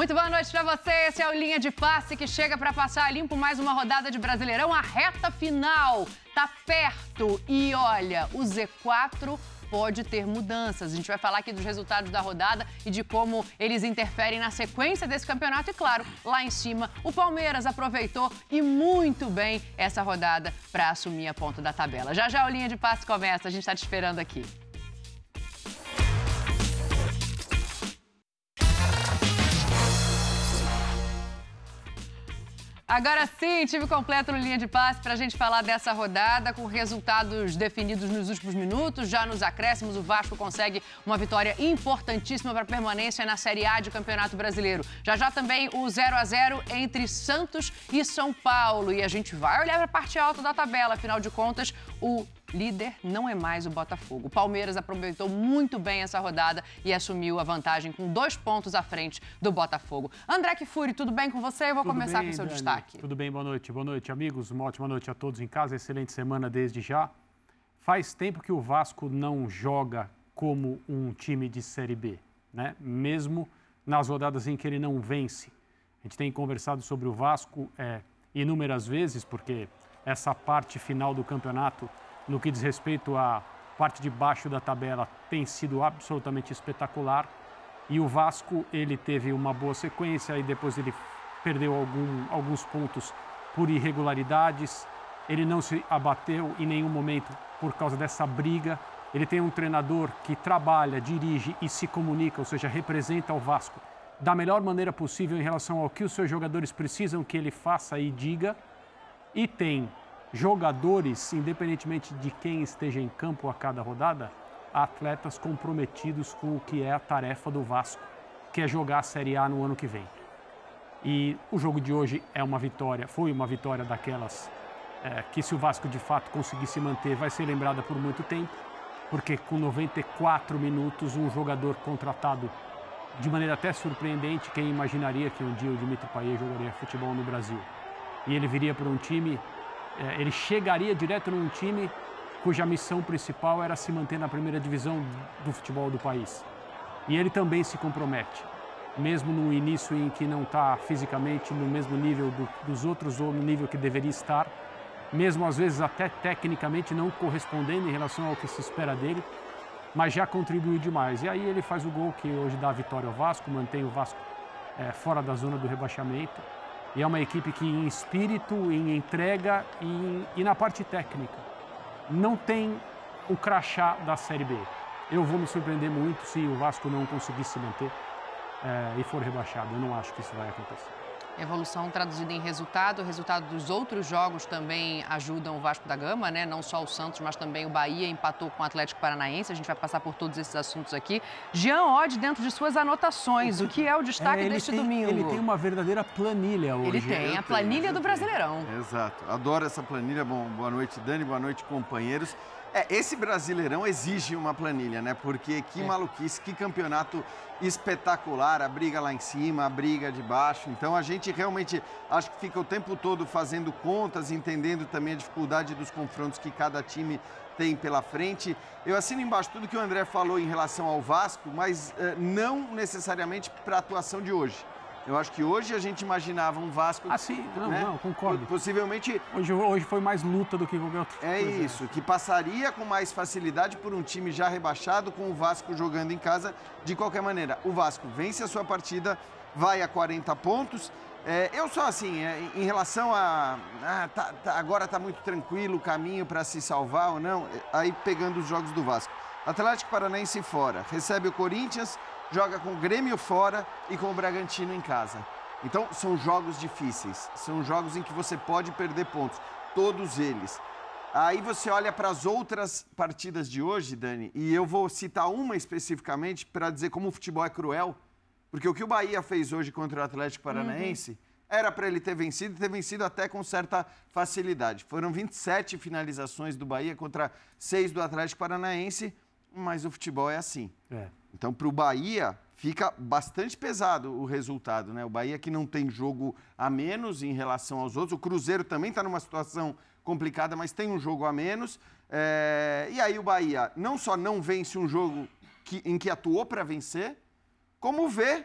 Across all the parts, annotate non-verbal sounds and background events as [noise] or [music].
Muito boa noite para você. Esse é o Linha de Passe que chega para passar limpo mais uma rodada de Brasileirão. A reta final tá perto e olha, o Z4 pode ter mudanças. A gente vai falar aqui dos resultados da rodada e de como eles interferem na sequência desse campeonato. E claro, lá em cima, o Palmeiras aproveitou e muito bem essa rodada para assumir a ponta da tabela. Já já o linha de passe começa, a gente está te esperando aqui. Agora sim, time completo no linha de passe para a gente falar dessa rodada com resultados definidos nos últimos minutos. Já nos acréscimos, o Vasco consegue uma vitória importantíssima para permanência na Série A de Campeonato Brasileiro. Já já também o 0 a 0 entre Santos e São Paulo. E a gente vai olhar para a parte alta da tabela. Afinal de contas, o líder não é mais o Botafogo. O Palmeiras aproveitou muito bem essa rodada e assumiu a vantagem com dois pontos à frente do Botafogo. André Kifuri, tudo bem com você? Eu vou tudo começar bem, com o seu Dani. destaque. Tudo bem, boa noite. Boa noite, amigos. Uma ótima noite a todos em casa. Excelente semana desde já. Faz tempo que o Vasco não joga como um time de Série B, né? Mesmo nas rodadas em que ele não vence. A gente tem conversado sobre o Vasco é, inúmeras vezes, porque essa parte final do campeonato no que diz respeito à parte de baixo da tabela, tem sido absolutamente espetacular. E o Vasco, ele teve uma boa sequência e depois ele perdeu algum, alguns pontos por irregularidades. Ele não se abateu em nenhum momento por causa dessa briga. Ele tem um treinador que trabalha, dirige e se comunica, ou seja, representa o Vasco da melhor maneira possível em relação ao que os seus jogadores precisam que ele faça e diga. E tem jogadores, independentemente de quem esteja em campo a cada rodada, atletas comprometidos com o que é a tarefa do Vasco, que é jogar a Série A no ano que vem. E o jogo de hoje é uma vitória, foi uma vitória daquelas é, que se o Vasco de fato conseguir se manter, vai ser lembrada por muito tempo, porque com 94 minutos um jogador contratado de maneira até surpreendente, quem imaginaria que um dia o Dimitri Payet jogaria futebol no Brasil? E ele viria para um time ele chegaria direto num time cuja missão principal era se manter na primeira divisão do futebol do país. E ele também se compromete, mesmo no início em que não está fisicamente no mesmo nível do, dos outros ou no nível que deveria estar, mesmo às vezes até tecnicamente não correspondendo em relação ao que se espera dele, mas já contribuiu demais. E aí ele faz o gol que hoje dá a vitória ao Vasco, mantém o Vasco é, fora da zona do rebaixamento. E é uma equipe que, em espírito, em entrega e, e na parte técnica, não tem o crachá da Série B. Eu vou me surpreender muito se o Vasco não conseguir se manter é, e for rebaixado. Eu não acho que isso vai acontecer. Evolução traduzida em resultado. O resultado dos outros jogos também ajudam o Vasco da Gama, né? Não só o Santos, mas também o Bahia empatou com o Atlético Paranaense. A gente vai passar por todos esses assuntos aqui. Jean Odd, dentro de suas anotações, o que é o destaque é, deste tem, domingo? Ele tem uma verdadeira planilha hoje. Ele tem, a planilha tenho, do Brasileirão. Exato. Adoro essa planilha. Bom, boa noite, Dani. Boa noite, companheiros. É, esse Brasileirão exige uma planilha, né? Porque que é. maluquice, que campeonato espetacular, a briga lá em cima, a briga de baixo. Então a gente realmente acho que fica o tempo todo fazendo contas, entendendo também a dificuldade dos confrontos que cada time tem pela frente. Eu assino embaixo tudo que o André falou em relação ao Vasco, mas uh, não necessariamente para a atuação de hoje. Eu acho que hoje a gente imaginava um Vasco. Ah, sim, não, né? não, concordo. Possivelmente. Hoje, hoje foi mais luta do que qualquer outro. É isso, que passaria com mais facilidade por um time já rebaixado, com o Vasco jogando em casa. De qualquer maneira, o Vasco vence a sua partida, vai a 40 pontos. É, eu só assim, é, em relação a. Ah, tá, tá, agora está muito tranquilo o caminho para se salvar ou não, é, aí pegando os jogos do Vasco. Atlético Paranaense fora, recebe o Corinthians, joga com o Grêmio fora e com o Bragantino em casa. Então, são jogos difíceis, são jogos em que você pode perder pontos, todos eles. Aí você olha para as outras partidas de hoje, Dani, e eu vou citar uma especificamente para dizer como o futebol é cruel, porque o que o Bahia fez hoje contra o Atlético Paranaense uhum. era para ele ter vencido e ter vencido até com certa facilidade. Foram 27 finalizações do Bahia contra 6 do Atlético Paranaense, mas o futebol é assim. É. Então, para o Bahia, fica bastante pesado o resultado, né? O Bahia que não tem jogo a menos em relação aos outros. O Cruzeiro também está numa situação complicada, mas tem um jogo a menos. É... E aí o Bahia não só não vence um jogo que, em que atuou para vencer, como vê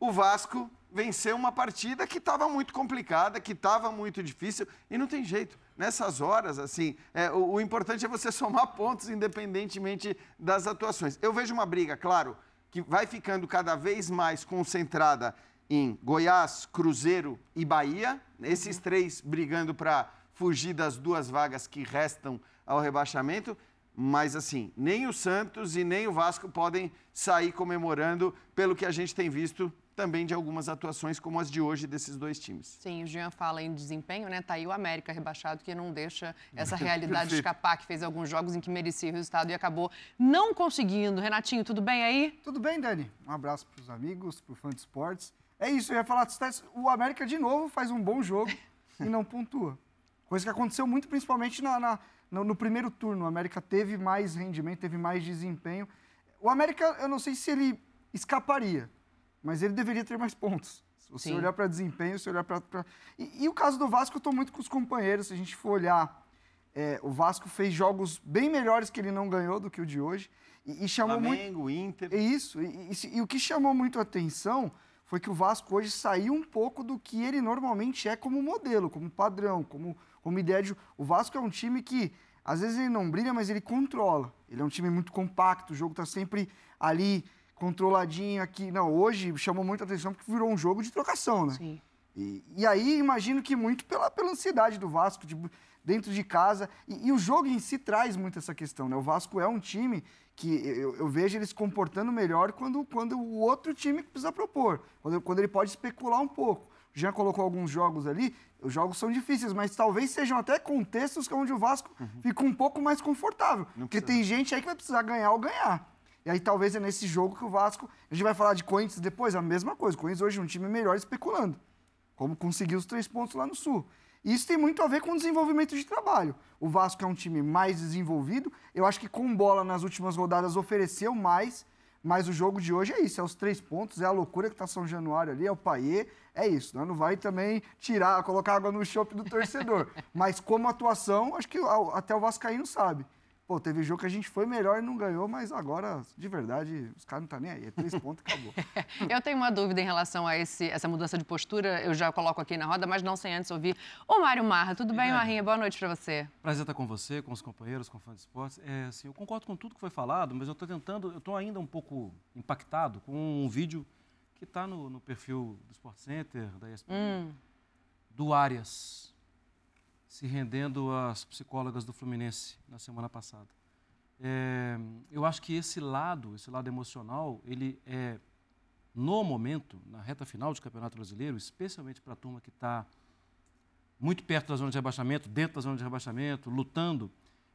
o Vasco vencer uma partida que estava muito complicada, que estava muito difícil e não tem jeito. Nessas horas, assim, é, o, o importante é você [laughs] somar pontos independentemente das atuações. Eu vejo uma briga, claro, que vai ficando cada vez mais concentrada em Goiás, Cruzeiro e Bahia, esses três brigando para fugir das duas vagas que restam ao rebaixamento. Mas, assim, nem o Santos e nem o Vasco podem sair comemorando pelo que a gente tem visto também de algumas atuações como as de hoje desses dois times. Sim, o Jean fala em desempenho, né? Tá aí o América rebaixado que não deixa essa [laughs] realidade escapar, que fez alguns jogos em que merecia o resultado e acabou não conseguindo. Renatinho, tudo bem aí? Tudo bem, Dani. Um abraço para os amigos, para o fã de esportes. É isso, eu ia falar, o América de novo faz um bom jogo e não pontua. Coisa que aconteceu muito principalmente na, na no, no, primeiro turno. O América teve mais rendimento, teve mais desempenho. O América, eu não sei se ele escaparia, mas ele deveria ter mais pontos. Se você Sim. olhar para desempenho, se olhar para. Pra... E, e, o caso do Vasco, eu estou muito com os companheiros. Se a gente for olhar, é, o Vasco fez jogos bem melhores que ele não ganhou do que o de hoje. E, e chamou Flamengo, muito. Inter. É isso. E, e, o que chamou muito a atenção foi que o Vasco hoje saiu um pouco do que ele normalmente é como modelo, como padrão, como, como ideia de. O Vasco é um time que, às vezes, ele não brilha, mas ele controla. Ele é um time muito compacto, o jogo está sempre ali, controladinho aqui. Não, hoje chamou muita atenção porque virou um jogo de trocação, né? Sim. E, e aí, imagino que muito pela, pela ansiedade do Vasco, de, dentro de casa. E, e, o jogo em si traz muito essa questão, né? O Vasco é um time que eu, eu, vejo ele se comportando melhor quando, quando o outro time precisa propor, quando, quando ele pode especular um pouco. O Jean colocou alguns jogos ali, os jogos são difíceis, mas talvez sejam até contextos onde o Vasco uhum. fica um pouco mais confortável. porque tem gente aí que vai precisar ganhar ou ganhar. E aí talvez é nesse jogo que o Vasco. A gente vai falar de Corinthians depois, a mesma coisa. O Corinthians hoje é um time melhor especulando. Como conseguiu os três pontos lá no Sul. E isso tem muito a ver com o desenvolvimento de trabalho. O Vasco é um time mais desenvolvido. Eu acho que com bola nas últimas rodadas ofereceu mais. Mas o jogo de hoje é isso, é os três pontos, é a loucura que está São Januário ali, é o Paiê, é isso. Né? Não vai também tirar, colocar água no chope do torcedor. [laughs] mas como atuação, acho que até o Vascaíno sabe. Pô, teve jogo que a gente foi melhor e não ganhou, mas agora, de verdade, os caras não estão tá nem aí. É três pontos e acabou. [laughs] eu tenho uma dúvida em relação a esse, essa mudança de postura, eu já coloco aqui na roda, mas não sem antes ouvir. Ô, Mário Marra, tudo bem, Marrinha? Boa noite para você. Prazer estar com você, com os companheiros, com fãs de esportes. É, assim, eu concordo com tudo que foi falado, mas eu estou tentando, eu estou ainda um pouco impactado com um vídeo que está no, no, perfil do Sport Center, da ESPN, hum. do Arias se rendendo às psicólogas do Fluminense na semana passada. É, eu acho que esse lado, esse lado emocional, ele é, no momento, na reta final do Campeonato Brasileiro, especialmente para a turma que está muito perto da zona de rebaixamento, dentro da zona de rebaixamento, lutando,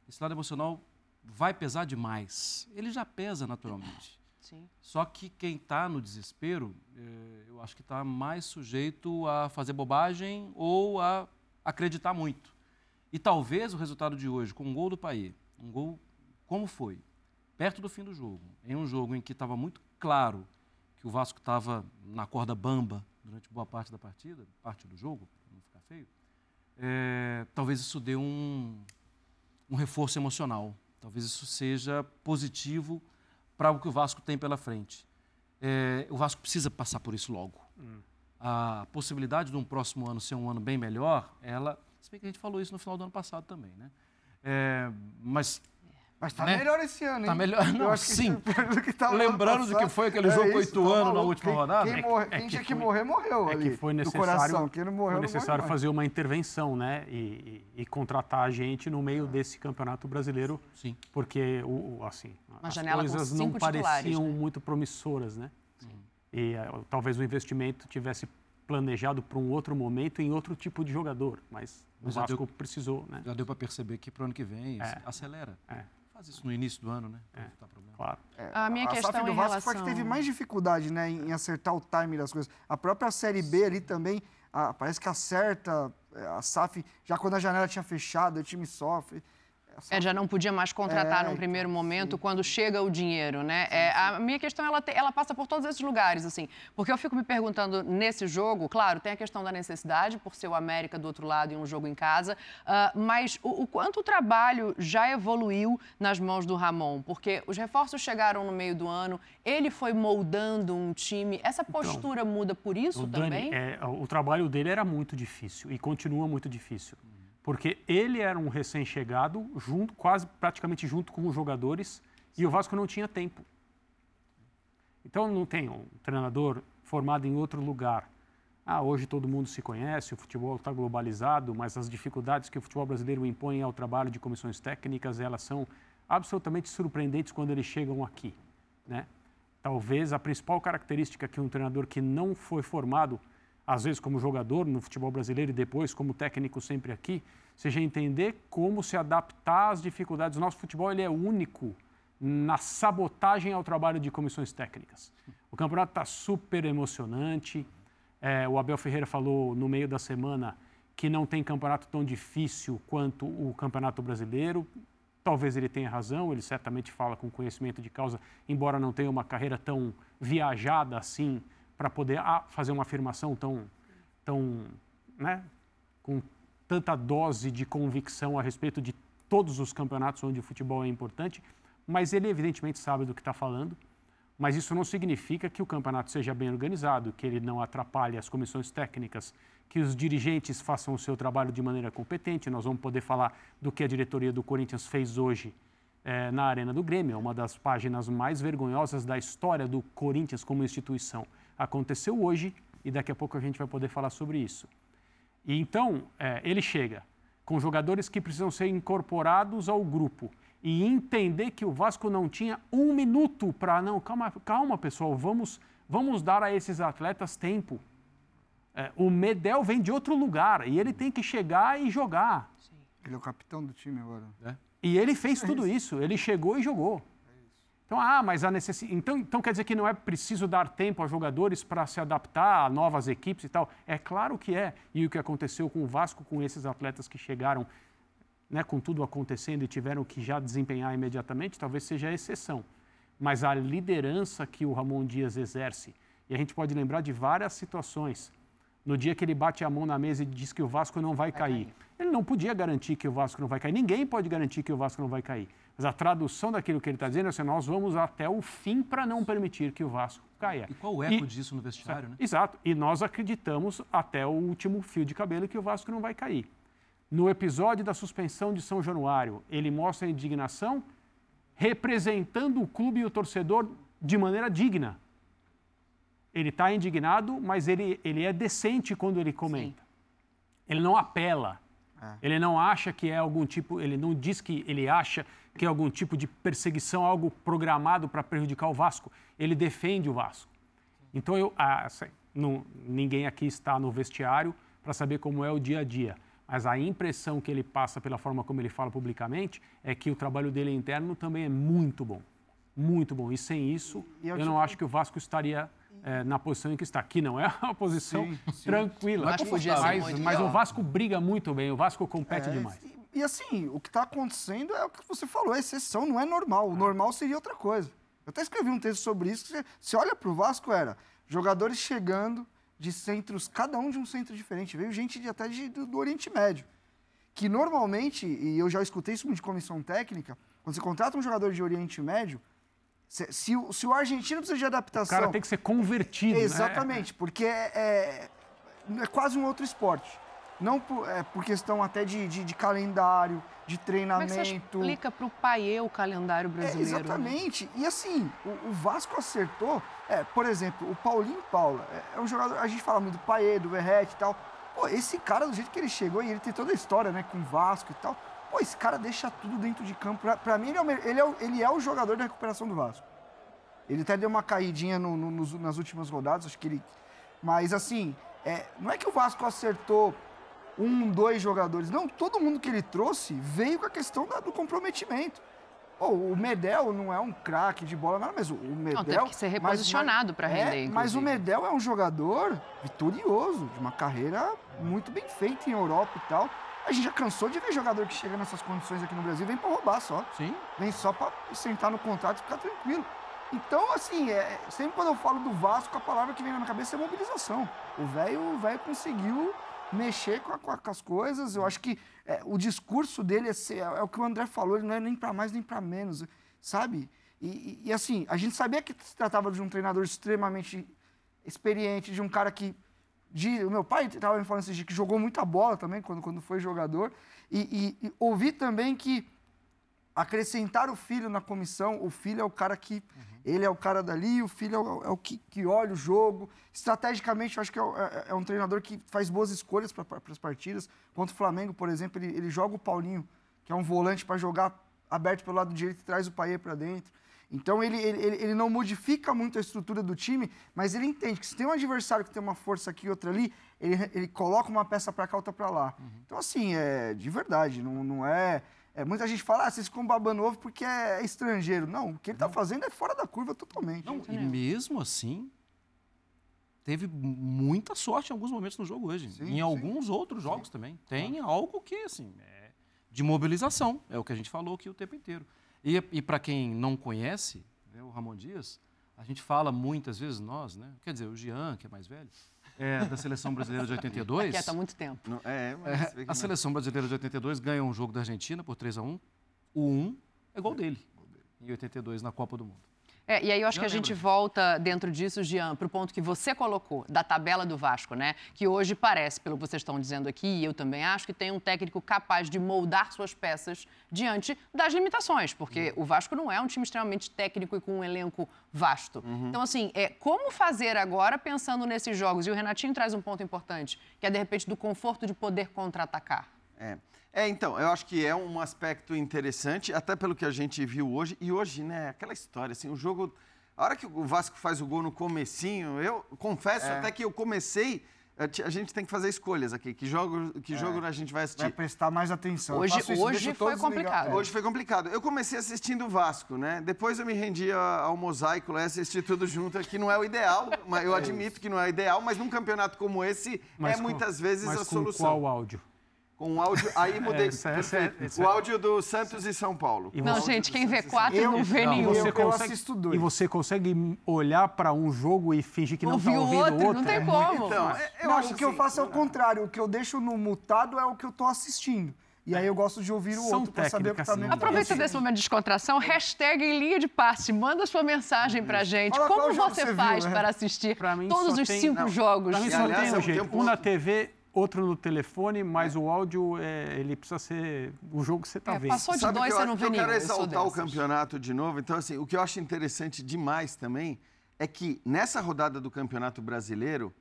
esse lado emocional vai pesar demais. Ele já pesa naturalmente. Sim. Só que quem está no desespero, é, eu acho que está mais sujeito a fazer bobagem ou a acreditar muito. E talvez o resultado de hoje, com um gol do Paê, um gol como foi, perto do fim do jogo, em um jogo em que estava muito claro que o Vasco estava na corda bamba durante boa parte da partida, parte do jogo, para não ficar feio, é, talvez isso dê um, um reforço emocional. Talvez isso seja positivo para o que o Vasco tem pela frente. É, o Vasco precisa passar por isso logo. Hum a possibilidade de um próximo ano ser um ano bem melhor, ela. Se bem que a gente falou isso no final do ano passado também, né? É, mas mas tá né? melhor esse ano, tá hein? [laughs] Tá melhor, não, sim. Que tá Lembrando do que foi aquele é jogo com oito anos na última quem, rodada. Quem, morre, é tinha que, morrer, morreu é ali, que foi necessário, quem não morreu, foi necessário não fazer uma intervenção, né? E, e, e, contratar a gente no meio desse campeonato brasileiro. Sim. Porque, o, assim, uma as coisas não pareciam né? muito promissoras, né? E uh, talvez o investimento tivesse planejado para um outro momento em outro tipo de jogador, mas, mas o Vasco deu, precisou, né? Já deu para perceber que para o ano que vem é, acelera. É. Faz isso no início do ano, né? É, claro. É, a minha a questão SAF do Vasco relação... foi que teve mais dificuldade, né, em acertar o time das coisas. A própria Série B ali também, a, parece que acerta é, a SAF, já quando a janela tinha fechado, o time sofre. É, já não podia mais contratar É, num primeiro então, momento sim. quando chega o dinheiro, né? É, a minha questão, ela, te- ela passa por todos esses lugares, assim. Porque eu fico me perguntando, nesse jogo, claro, tem a questão da necessidade, por ser o América do outro lado e um jogo em casa, ah, mas o, o quanto o trabalho já evoluiu nas mãos do Ramon? Porque os reforços chegaram no meio do ano, ele foi moldando um time. Essa postura muda por isso O também? Dani, é, o trabalho dele era muito difícil e continua muito difícil. Porque ele era um recém-chegado, junto, quase praticamente junto com os jogadores, e o Vasco não tinha tempo. Então não tem um treinador formado em outro lugar. Ah, hoje todo mundo se conhece, o futebol está globalizado, mas as dificuldades que o futebol brasileiro impõe ao trabalho de comissões técnicas, elas são absolutamente surpreendentes quando eles chegam aqui, né? Talvez a principal característica que um treinador que não foi formado, às vezes como jogador no futebol brasileiro e depois como técnico sempre aqui, seja entender como se adaptar às dificuldades. O nosso futebol ele é único na sabotagem ao trabalho de comissões técnicas. O campeonato está super emocionante. É, o Abel Ferreira falou no meio da semana que não tem campeonato tão difícil quanto o campeonato brasileiro. Talvez ele tenha razão, ele certamente fala com conhecimento de causa, embora não tenha uma carreira tão viajada assim para poder ah, fazer uma afirmação tão, tão, né, com tanta dose de convicção a respeito de todos os campeonatos onde o futebol é importante, mas ele evidentemente sabe do que está falando. Mas isso não significa que o campeonato seja bem organizado, que ele não atrapalhe as comissões técnicas, que os dirigentes façam o seu trabalho de maneira competente. Nós vamos poder falar do que a diretoria do Corinthians fez hoje eh, na Arena do Grêmio, é uma das páginas mais vergonhosas da história do Corinthians como instituição. Aconteceu hoje e daqui a pouco a gente vai poder falar sobre isso. E então, eh, ele chega com jogadores que precisam ser incorporados ao grupo e entender que o Vasco não tinha um minuto para não calma, calma pessoal, vamos vamos dar a esses atletas tempo. É, o Medel vem de outro lugar e ele tem que chegar e jogar. Ele é o capitão do time agora. E ele fez tudo isso, ele chegou e jogou. Então, ah, mas a necessidade. Então, então quer dizer que não é preciso dar tempo aos jogadores para se adaptar a novas equipes e tal? É claro que é. E o que aconteceu com o Vasco, com esses atletas que chegaram, né, com tudo acontecendo e tiveram que já desempenhar imediatamente, talvez seja a exceção. Mas a liderança que o Ramon Dias exerce, e a gente pode lembrar de várias situações. No dia que ele bate a mão na mesa e diz que o Vasco não vai cair. Ele não podia garantir que o Vasco não vai cair. Ninguém pode garantir que o Vasco não vai cair. Mas a tradução daquilo que ele está dizendo é assim: nós vamos até o fim para não permitir que o Vasco caia. E qual o eco disso no vestiário, né? Exato. E nós acreditamos até o último fio de cabelo que o Vasco não vai cair. No episódio da suspensão de São Januário, ele mostra a indignação representando o clube e o torcedor de maneira digna. Ele está indignado, mas ele, ele é decente quando ele comenta. Ele não apela. Ele não acha que é algum tipo, ele não diz que ele acha que é algum tipo de perseguição, algo programado para prejudicar o Vasco. Ele defende o Vasco. Então eu, ah, sei, não- ninguém aqui está no vestiário para saber como é o dia a dia. Mas a impressão que ele passa pela forma como ele fala publicamente é que o trabalho dele interno também é muito bom. Muito bom. E sem isso, E eu eu não acho que o Vasco estaria eh, na posição em que está. Que não é uma posição Sim, sim. tranquila. Mas podia ser mas, mas o. Vasco briga muito bem, o Vasco compete É, demais. E, e assim, o que está acontecendo é o que você falou, é exceção, não é normal. O normal seria outra coisa. Eu até escrevi um texto sobre isso. que Você, você olha para o Vasco, era jogadores chegando de centros, cada um de um centro diferente. Veio gente de, até de- do, do Oriente Médio. Que normalmente, e eu já escutei isso de comissão técnica, quando você contrata um jogador de Oriente Médio, se, se o, se o argentino precisa de O adaptação. cara tem que ser convertido, né? Exatamente, porque é, é, é quase um outro esporte. Não por, é, por questão até de, de, de calendário, de Como é que você treinamento. explica para o Paiê o calendário É, brasileiro? né? exatamente. E assim, o, o Vasco acertou. É, por exemplo, o Paulinho Paula é, é um jogador. A gente fala muito do Paê, do Verrete e tal. Pô, esse cara, do jeito que ele chegou, e ele tem toda a história, né, com o Vasco e tal. Pô, esse cara deixa tudo dentro de campo. Pra, pra mim, ele é, o, ele, é o, ele é o jogador da recuperação do Vasco. Ele até deu uma caidinha no- no- nos- nas últimas rodadas, acho que ele. Mas assim, é, não é que o Vasco acertou um, dois jogadores. Não, todo mundo que ele trouxe veio com a questão da- do comprometimento. Pô, o Medel não é um craque de bola, nada, mas o, o Medel. teve que ser mas- reposicionado pra é, render, Mas o. Medel é um jogador vitorioso, de uma carreira muito bem feita em Europa e tal. A gente já cansou de ver jogador que chega nessas condições aqui no Brasil e vem pra roubar só. Sim. Vem só pra sentar no contrato e ficar tranquilo. Então, assim, é, sempre quando eu falo do Vasco, a palavra que vem na minha cabeça é mobilização. O velho o velho conseguiu mexer com, a- com as coisas. Eu acho que é, o discurso dele é, ser- é o que o André falou, ele não é nem pra mais nem pra menos, sabe? E, e- e, assim, a gente sabia que se tratava de um treinador extremamente experiente, de um cara que. De, o meu pai estava me falando esses dias que jogou muita bola também quando, quando foi jogador. E, e, e ouvi também que acrescentar o filho na comissão, o filho é o cara que. Ele é o cara dali, o filho é o, é o que, que olha o jogo. Estrategicamente, eu acho que é, é- é um treinador que faz boas escolhas para as partidas. Contra o Flamengo, por exemplo, ele, ele joga o Paulinho, que é um volante para jogar aberto pelo lado direito e traz o Paê para dentro. Então ele, ele, ele- não modifica muito a estrutura do time, mas ele entende que se tem um adversário que tem uma força aqui e outra ali, ele, ele coloca uma peça para cá, outra para lá. Então, assim, é de verdade, não, não é, é. Muita gente fala, ah, vocês ficam babando ovo porque é estrangeiro. Não, o que ele está fazendo é fora da curva totalmente. Não, e mesmo assim, teve muita sorte em alguns momentos no jogo hoje. Sim, em sim. alguns outros jogos também. Tem algo que, assim, é de mobilização. É o que a gente falou aqui o tempo inteiro. E, e para quem não conhece, né, o Ramon Dias, a gente fala muitas vezes, nós, né? Quer dizer, o Jean, que é mais velho, é da seleção brasileira de 82. Quieta há muito tempo. Não- é, mas É, a não. seleção brasileira de 82 ganha um jogo da Argentina por 3 a 1 O 1 é gol dele, em 82, na Copa do Mundo. É, e aí eu acho que a gente lembro. volta dentro disso, Jean, para o ponto que você colocou, da tabela do Vasco, né? Que hoje parece, pelo que vocês estão dizendo aqui, e eu também acho, que tem um técnico capaz de moldar suas peças diante das limitações, porque o Vasco não é um time extremamente técnico e com um elenco vasto. Então, assim, é, como fazer agora pensando nesses jogos? E o Renatinho traz um ponto importante, que é, de repente, do conforto de poder contra-atacar. É. É, então, eu acho que é um aspecto interessante, até pelo que a gente viu hoje. E hoje, né, aquela história, assim, o jogo... A hora que o Vasco faz o gol no comecinho, eu confesso É. até que eu comecei... a gente tem que fazer escolhas aqui. Que jogo, que jogo a gente vai assistir? Vai prestar mais atenção. Hoje- isso, hoje foi complicado. É. Hoje foi complicado. Eu comecei assistindo o Vasco, né? Depois eu me rendi ao mosaico lá e assisti tudo junto, que não é o ideal, mas eu admito que não é o ideal, mas num campeonato como esse, Mas é com- muitas vezes mas a com solução. qual áudio? Com o áudio. Aí [laughs] mudei. Essa- essa é- essa o é- áudio do Santos e São Paulo. E Não, gente, quem vê quatro Eu- não vê não, nenhum. você- eu consegue, assisto dois. E você consegue olhar para um jogo e fingir que não está Ouvir o ouvindo outro, outro? não tem É como. Então, é- eu não, acho o que eu assim, faço é o contrário. O que eu deixo no mutado é o que eu tô assistindo. E aí eu gosto de ouvir o São outro para saber o que tá técnicas, no sim. Aproveita desse momento de descontração, hashtag em linha de passe, manda sua mensagem pra gente. Como você você faz viu, é. para assistir todos os tem- cinco não, jogos? Pra mim só aliás, tem é um jeito. Um na. TV, outro no telefone, mas o áudio, é, ele precisa ser o jogo que você está É, vendo. passou de Sabe dois, que eu, você não acho- vê eu quero. Eu exaltar o dessas. campeonato de novo. Então, assim, o que eu acho interessante demais também é que nessa rodada do Campeonato Brasileiro,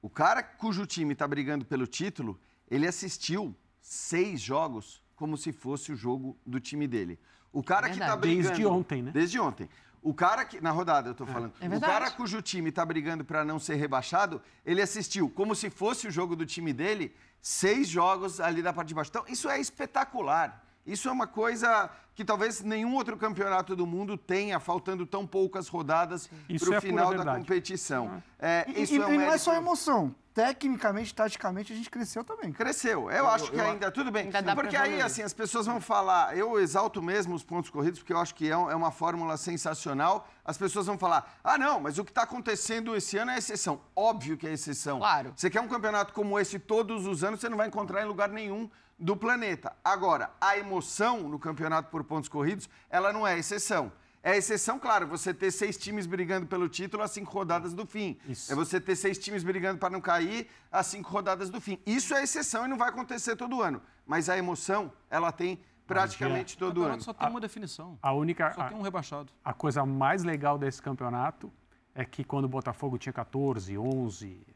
o cara cujo time está brigando pelo título, ele assistiu seis jogos como se fosse o jogo do time dele. O cara que está brigando... Desde ontem, né? Desde ontem. O cara que... Na rodada, eu tô falando. É o cara cujo time está brigando para não ser rebaixado, ele assistiu como se fosse o jogo do time dele, seis jogos ali da parte de baixo. Então, isso é espetacular. Isso é uma coisa que talvez nenhum outro campeonato do mundo tenha, faltando tão poucas rodadas para o é final da competição. É, E, isso e- é um e não é só emoção. Tecnicamente, taticamente, a gente cresceu também. Cresceu. Eu acho que ainda, tudo bem. Ainda porque aí, assim, as pessoas vão falar, eu exalto mesmo os pontos corridos, porque eu acho que é, um- é uma fórmula sensacional. As pessoas vão falar, ah, não, mas o que está acontecendo esse ano é exceção. Óbvio que é exceção. Claro. Você quer um campeonato como esse todos os anos, você não vai encontrar em lugar nenhum do planeta. Agora, a emoção no campeonato por pontos corridos, ela não é exceção. É exceção, claro, você ter seis times brigando pelo título às cinco rodadas do fim. Isso. É você ter seis times brigando para não cair às cinco rodadas do fim. Isso é exceção e não vai acontecer todo ano. Mas a emoção, ela tem praticamente O todo campeonato ano. só tem uma definição. A única. Só a- tem um rebaixado. A coisa mais legal desse campeonato é que quando o Botafogo tinha 14, 11,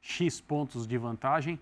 X pontos de vantagem,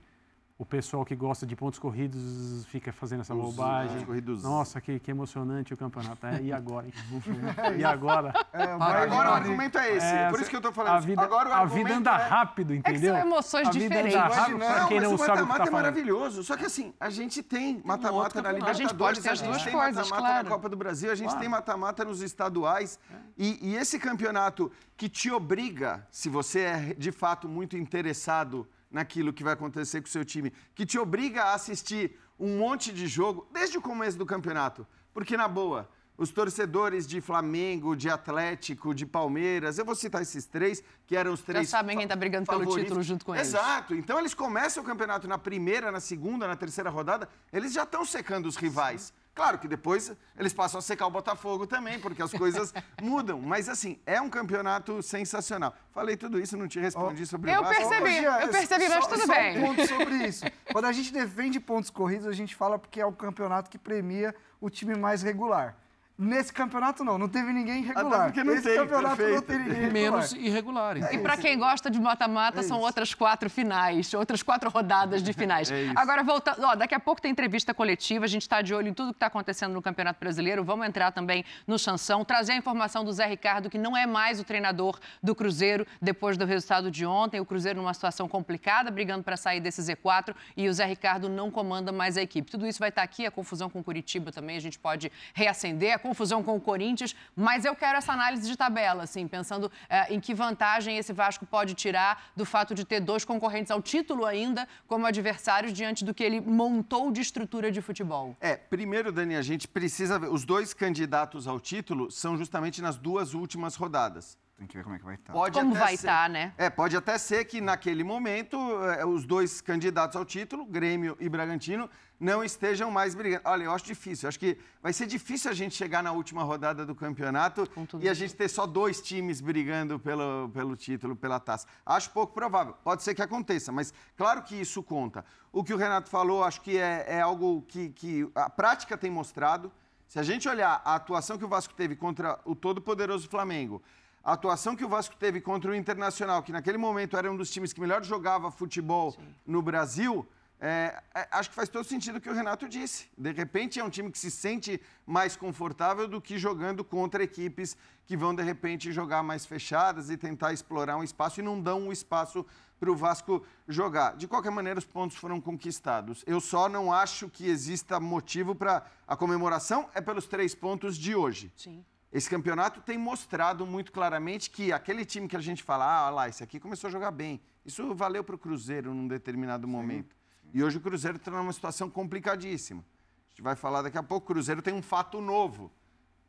o pessoal que gosta de pontos corridos fica fazendo essa Os bobagem. corridos. Nossa, que, que emocionante o campeonato. É, e agora? hein? [laughs] e agora? É, o Agora o argumento é esse. É, por isso que eu tô falando. A vida, Agora o a argumento vida anda é... rápido, entendeu? emoções a vida diferentes. Anda rápido pra quem mas não o sabe o que mata-mata tá é maravilhoso. Só que assim, a gente tem mata-mata outro na campeonato. A gente pode Libertadores, ter as duas tem mata-mata claro. na Copa do Brasil, a gente tem mata-mata nos estaduais. E, e esse campeonato que te obriga, se você é de fato muito interessado naquilo que vai acontecer com o seu time, que te obriga a assistir um monte de jogo desde o começo do campeonato. Porque, na boa, os torcedores de Flamengo, de Atlético, de Palmeiras, eu vou citar esses três, que eram os três. Já sabem quem está brigando pelo favoritos. título junto com eles. Exato. Então eles começam o campeonato na primeira, na segunda, na terceira rodada, eles já estão secando os rivais. Claro que depois eles passam a secar o Botafogo também, porque as coisas [laughs] mudam. Mas assim, é um campeonato sensacional. Falei tudo isso, não te respondi sobre Eu o Vasco. percebi. Gia, eu percebi, mas só- tudo só bem. um ponto [laughs] sobre isso. Quando a gente defende pontos corridos, a gente fala porque é o campeonato que premia o time mais regular. Nesse campeonato, não. Não teve ninguém irregular. porque não Esse tem, campeonato não perfeito. tem ninguém irregular. Menos irregulares. E para quem gosta de mata-mata, são outras quatro finais, outras quatro rodadas de finais. [laughs] É isso. Agora, voltando, ó, daqui a pouco tem entrevista coletiva, a gente está de olho em tudo que está acontecendo no Campeonato Brasileiro. Vamos entrar também no Chansão, trazer a informação do Zé Ricardo, que não é mais o treinador do Cruzeiro depois do resultado de ontem. O Cruzeiro numa situação complicada, brigando para sair desse Z4, e o Zé Ricardo não comanda mais a equipe. Tudo isso vai estar aqui, a confusão com o Curitiba também, a gente pode reacender, a confusão com o Corinthians, mas eu quero essa análise de tabela, assim, pensando eh, em que vantagem esse Vasco pode tirar do fato de ter dois concorrentes ao título ainda como adversários diante do que ele montou de estrutura de futebol. É, primeiro, Dani, a gente precisa ver. Os dois candidatos ao título são justamente nas duas últimas rodadas. Tem que ver como é que vai estar. Pode Como vai ser- estar, né? É, pode até ser que naquele momento eh, os dois candidatos ao título, Grêmio e Bragantino, não estejam mais brigando. Olha, eu acho difícil. Eu acho que vai ser difícil a gente chegar na última rodada do campeonato e a gente ter só dois times brigando pelo, pelo título, pela taça. Acho pouco provável. Pode ser que aconteça, mas claro que isso conta. O que o Renato falou, acho que é, é algo que, que a prática tem mostrado. Se a gente olhar a atuação que o Vasco teve contra o todo-poderoso Flamengo, a atuação que o Vasco teve contra o Internacional, que naquele momento era um dos times que melhor jogava futebol no Brasil, é, é, acho que faz todo sentido o que o Renato disse. De repente é um time que se sente mais confortável do que jogando contra equipes que vão, de repente, jogar mais fechadas e tentar explorar um espaço e não dão um espaço para o Vasco jogar. De qualquer maneira, os pontos foram conquistados. Eu só não acho que exista motivo para. A comemoração é pelos três pontos de hoje. Sim. Esse campeonato tem mostrado muito claramente que aquele time que a gente fala, ah, lá, esse aqui começou a jogar bem. Isso valeu para o Cruzeiro num determinado momento. E hoje o Cruzeiro está numa situação complicadíssima. A gente vai falar daqui a pouco. O Cruzeiro tem um fato novo.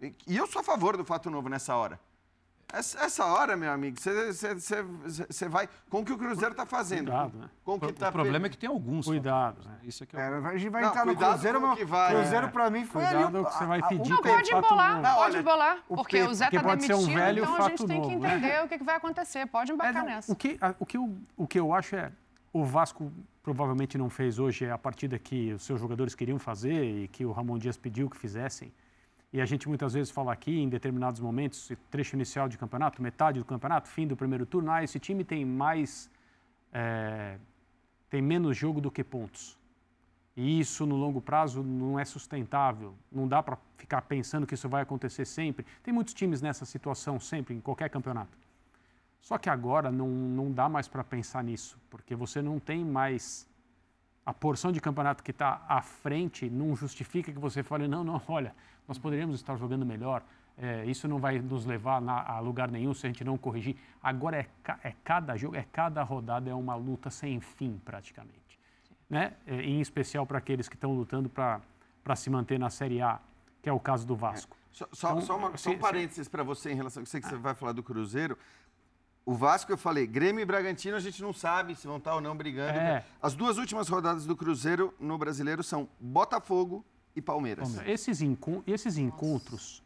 E eu sou a favor do fato novo nessa hora. Essa, essa hora, meu amigo, você- você você- você vai com o que o Cruzeiro está fazendo. Cuidado, né? Com o que O tá problema é que tem alguns. Cuidado, né? Isso é que é, É, o- a gente vai Não, entrar no Cruzeiro, mas que vai, Cruzeiro é. pra mim foi ali. Cuidado o- que você vai a- a- pedir o Não, Tem pode embolar. Não, pode embolar. o Porque o Zé tá pode ser um demitido, velho então a gente tem que né? entender o que vai acontecer. Pode É, embarcar não, nessa. o, que, a- o, que eu, o que eu acho é, o Vasco provavelmente não fez hoje é a partida que os seus jogadores queriam fazer e que o Ramon Dias pediu que fizessem. E a gente muitas vezes fala aqui, em determinados momentos, trecho inicial de campeonato, metade do campeonato, fim do primeiro turno, ah, esse time tem mais, é, tem menos jogo do que pontos. E isso, no longo prazo, não é sustentável. Não dá para ficar pensando que isso vai acontecer sempre. Tem muitos times nessa situação sempre, em qualquer campeonato. Só que agora não, não dá mais para pensar nisso, porque você não tem mais. A porção de campeonato que está à frente não justifica que você fale, não, não, olha, nós poderíamos estar jogando melhor, é, isso não vai nos levar na- a lugar nenhum se a gente não corrigir. Agora é, ca- é cada jogo, é cada rodada, é uma luta sem fim, praticamente. Né? É, em especial para aqueles que estão lutando para se manter na Série A, que é o caso do Vasco. Só, só, Então, só, uma- só um se- parênteses para você em relação. Eu sei que você vai falar do Cruzeiro. O Vasco, eu falei, Grêmio e Bragantino, a gente não sabe se vão estar ou não brigando. É. As duas últimas rodadas do Cruzeiro no brasileiro são Botafogo e Palmeiras. Esses, encon- esses encontros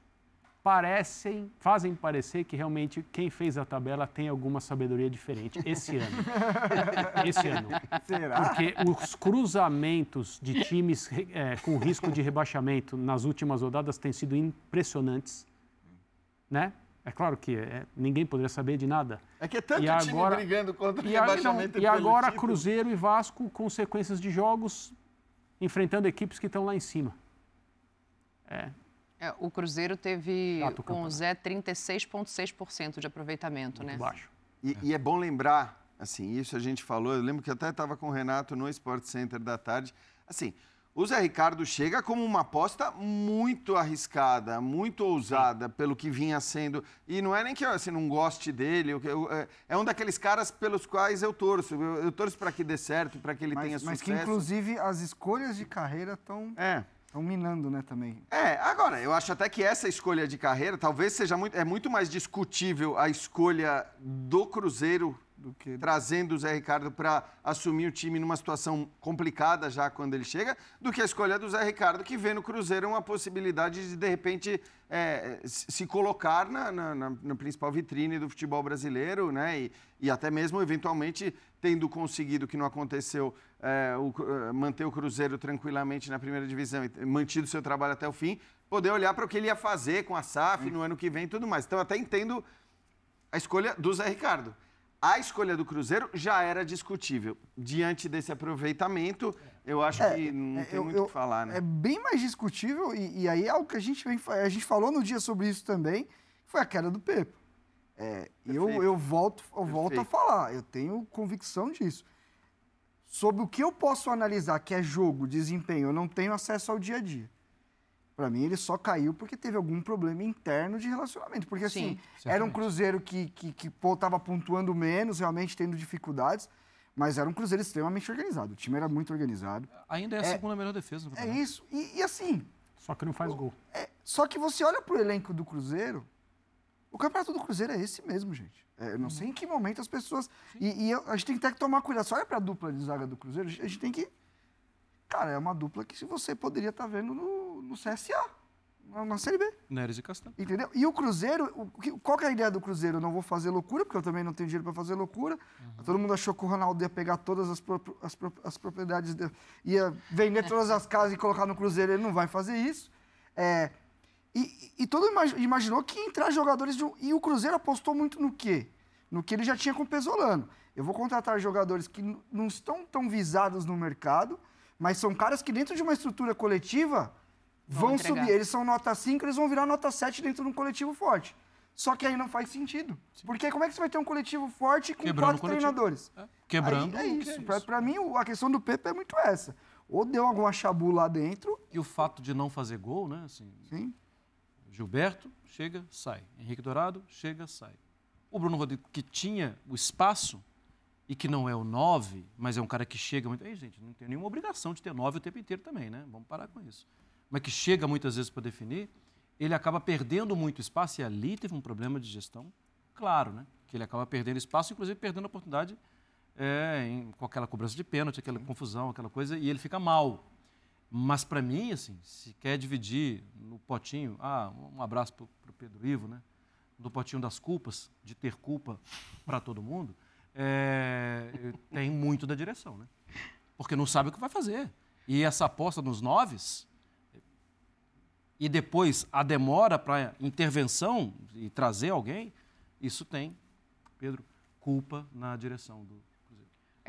parecem, fazem parecer que realmente quem fez a tabela tem alguma sabedoria diferente esse ano. [laughs] esse ano. Será? Porque os cruzamentos de times eh, com risco de rebaixamento nas últimas rodadas têm sido impressionantes. Né? É claro que eh, ninguém poderia saber de nada. É que é tanto E time agora- brigando contra o E, a- não, rebaixamento e agora título. Cruzeiro e Vasco com sequências de jogos enfrentando equipes que estão lá em cima. É, É, o Cruzeiro teve Chato o com o. Zé 36,6% de aproveitamento, né? muito baixo. E, e é bom lembrar, assim, isso a gente falou, eu lembro que até estava com o Renato no Sport Center da tarde. Assim, o Zé Ricardo chega como uma aposta muito arriscada, muito ousada, Sim. pelo que vinha sendo. E não é nem que eu assim, não goste dele, é, é um daqueles caras pelos quais eu torço. Eu, eu torço para que dê certo, para que ele mas, tenha mas sucesso. Mas que, inclusive, as escolhas de carreira estão. É. Estão minando, né, também. É, agora, eu acho até que essa escolha de carreira talvez seja muito. É muito mais discutível a escolha do Cruzeiro do que trazendo o Zé Ricardo para assumir o time numa situação complicada já quando ele chega, do que a escolha do Zé Ricardo, que vê no Cruzeiro uma possibilidade de, de repente, é, se colocar na, na, na, principal vitrine do futebol brasileiro, né? E, e, até mesmo, eventualmente, tendo conseguido, que não aconteceu, é, o, é, manter o Cruzeiro tranquilamente na primeira divisão e mantido seu trabalho até o fim, poder olhar para o que ele ia fazer com a SAF no ano que vem e tudo mais. Então, até entendo a escolha do Zé Ricardo a escolha do Cruzeiro já era discutível. Diante desse aproveitamento, eu acho é, que não é, tem eu, muito o que falar, né? É bem mais discutível, e, e, aí é algo que a gente, vem, a gente falou no dia sobre isso também, foi a queda do Pepe. É, eu, eu volto, eu volto a falar, eu tenho convicção disso. Sobre o que eu posso analisar, que é jogo, desempenho, eu não tenho acesso ao dia a dia. Para mim, ele só caiu porque teve algum problema interno de relacionamento. Porque, assim, Sim, era um Cruzeiro que, que, que pô, tava pontuando menos, realmente tendo dificuldades, mas era um Cruzeiro extremamente organizado. O time era muito organizado. Ainda é a é, segunda melhor defesa do É isso. E, e, assim... Só que não faz gol. É, só que você olha pro elenco do Cruzeiro, o campeonato do Cruzeiro é esse mesmo, gente. É, eu não sei em que momento as pessoas... E, e, a gente tem que ter que tomar cuidado. Só olha pra dupla de zaga do Cruzeiro, a gente tem que... Cara, é uma dupla que você poderia estar tá vendo no no CSA, na, na Série B. Neres e Castanho. Entendeu? E o Cruzeiro, o, qual que é a ideia do Cruzeiro? Eu não vou fazer loucura, porque eu também não tenho dinheiro para fazer loucura. Uhum. Todo mundo achou que o Ronaldo ia pegar todas as, as, as propriedades, de, ia vender todas as casas e colocar no Cruzeiro. Ele não vai fazer isso. É, e, e todo mundo imaginou que ia entrar jogadores de, E o Cruzeiro apostou muito no quê? No que ele já tinha com o Pesolano. Eu vou contratar jogadores que não estão tão visados no mercado, mas são caras que dentro de uma estrutura coletiva vão subir. Eles são nota 5, eles vão virar nota 7 dentro de um coletivo forte. Só que aí não faz sentido. Sim. Porque como é que você vai ter um coletivo forte com Quebrando quatro treinadores? É. Quebrando. Aí, é isso. É isso. Para mim, a questão do Pepe é muito essa. Ou deu alguma chabu lá dentro. E o fato de não fazer gol, né? Assim, Sim. Gilberto chega, sai. Henrique Dourado chega, sai. O Bruno Rodrigues, que tinha o espaço e que não é o 9, mas é um cara que chega muito. Aí, gente, não tem nenhuma obrigação de ter 9 o tempo inteiro também, né? Vamos parar com isso mas que chega muitas vezes para definir, ele acaba perdendo muito espaço e ali teve um problema de gestão, claro, né? Que ele acaba perdendo espaço, inclusive perdendo a oportunidade é, em, com aquela cobrança de pênalti, aquela confusão, aquela coisa, e ele fica mal. Mas para mim, assim, se quer dividir no potinho, ah, um abraço para o Pedro Ivo, né? No potinho das culpas, de ter culpa para todo mundo, é, tem muito da direção, né? Porque não sabe o que vai fazer. E essa aposta nos noves, e depois a demora para intervenção e trazer alguém, isso tem, Pedro, culpa na direção do.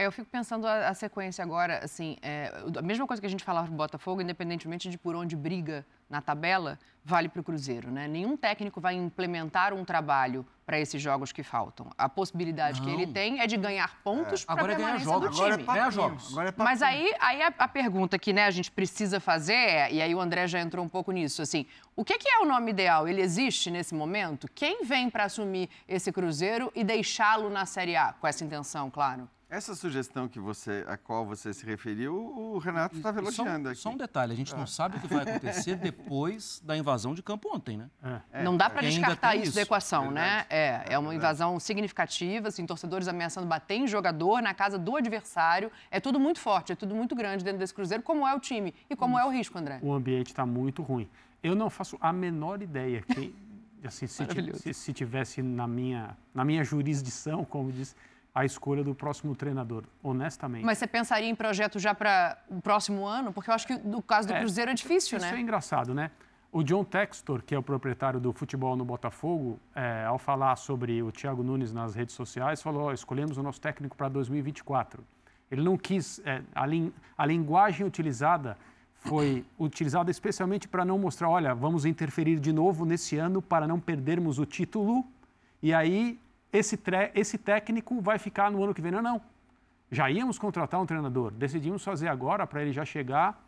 É, eu fico pensando a, a sequência agora, assim, é, a mesma coisa que a gente falava para o Botafogo, independentemente de por onde briga na tabela vale para o Cruzeiro, né? Nenhum técnico vai implementar um trabalho para esses jogos que faltam. A possibilidade não. que ele tem é de ganhar pontos é. para Agora é ganhar jogos. do time. Agora é ganhar jogos. Agora é Mas aí, aí a, a, pergunta que né, a gente precisa fazer é, e aí o André já entrou um pouco nisso, assim, o que, que é o nome ideal? Ele existe nesse momento? Quem vem para assumir esse Cruzeiro e deixá-lo na Série A? Com essa intenção, claro. Essa sugestão que você, a qual você se referiu, o Renato estava elogiando aqui. Só um detalhe, a gente não é. sabe o que vai acontecer [laughs] depois da invasão de campo ontem, né? É. Não dá para descartar isso, isso, da equação, né? É, é uma invasão significativa, assim, torcedores ameaçando bater em jogador na casa do adversário. É tudo muito forte, é tudo muito grande dentro desse Cruzeiro, como é o time e como é o risco, André. O ambiente está muito ruim. Eu não faço a menor ideia que, assim, se, se, se tivesse na minha, na minha jurisdição, como diz a escolha do próximo treinador, honestamente. Mas você pensaria em projeto já para o próximo ano? Porque eu acho que no caso do é, Cruzeiro é difícil, isso né? Isso é engraçado, né? O John Textor, que é o proprietário do futebol no Botafogo, é, ao falar sobre o Thiago Nunes nas redes sociais, falou: oh, escolhemos o nosso técnico para 2024. Ele não quis. É, a, lin, a linguagem utilizada foi utilizada especialmente para não mostrar: olha, vamos interferir de novo nesse ano para não perdermos o título. E aí esse, esse técnico vai ficar no ano que vem. Não, não. Já íamos contratar um treinador, decidimos fazer agora para ele já chegar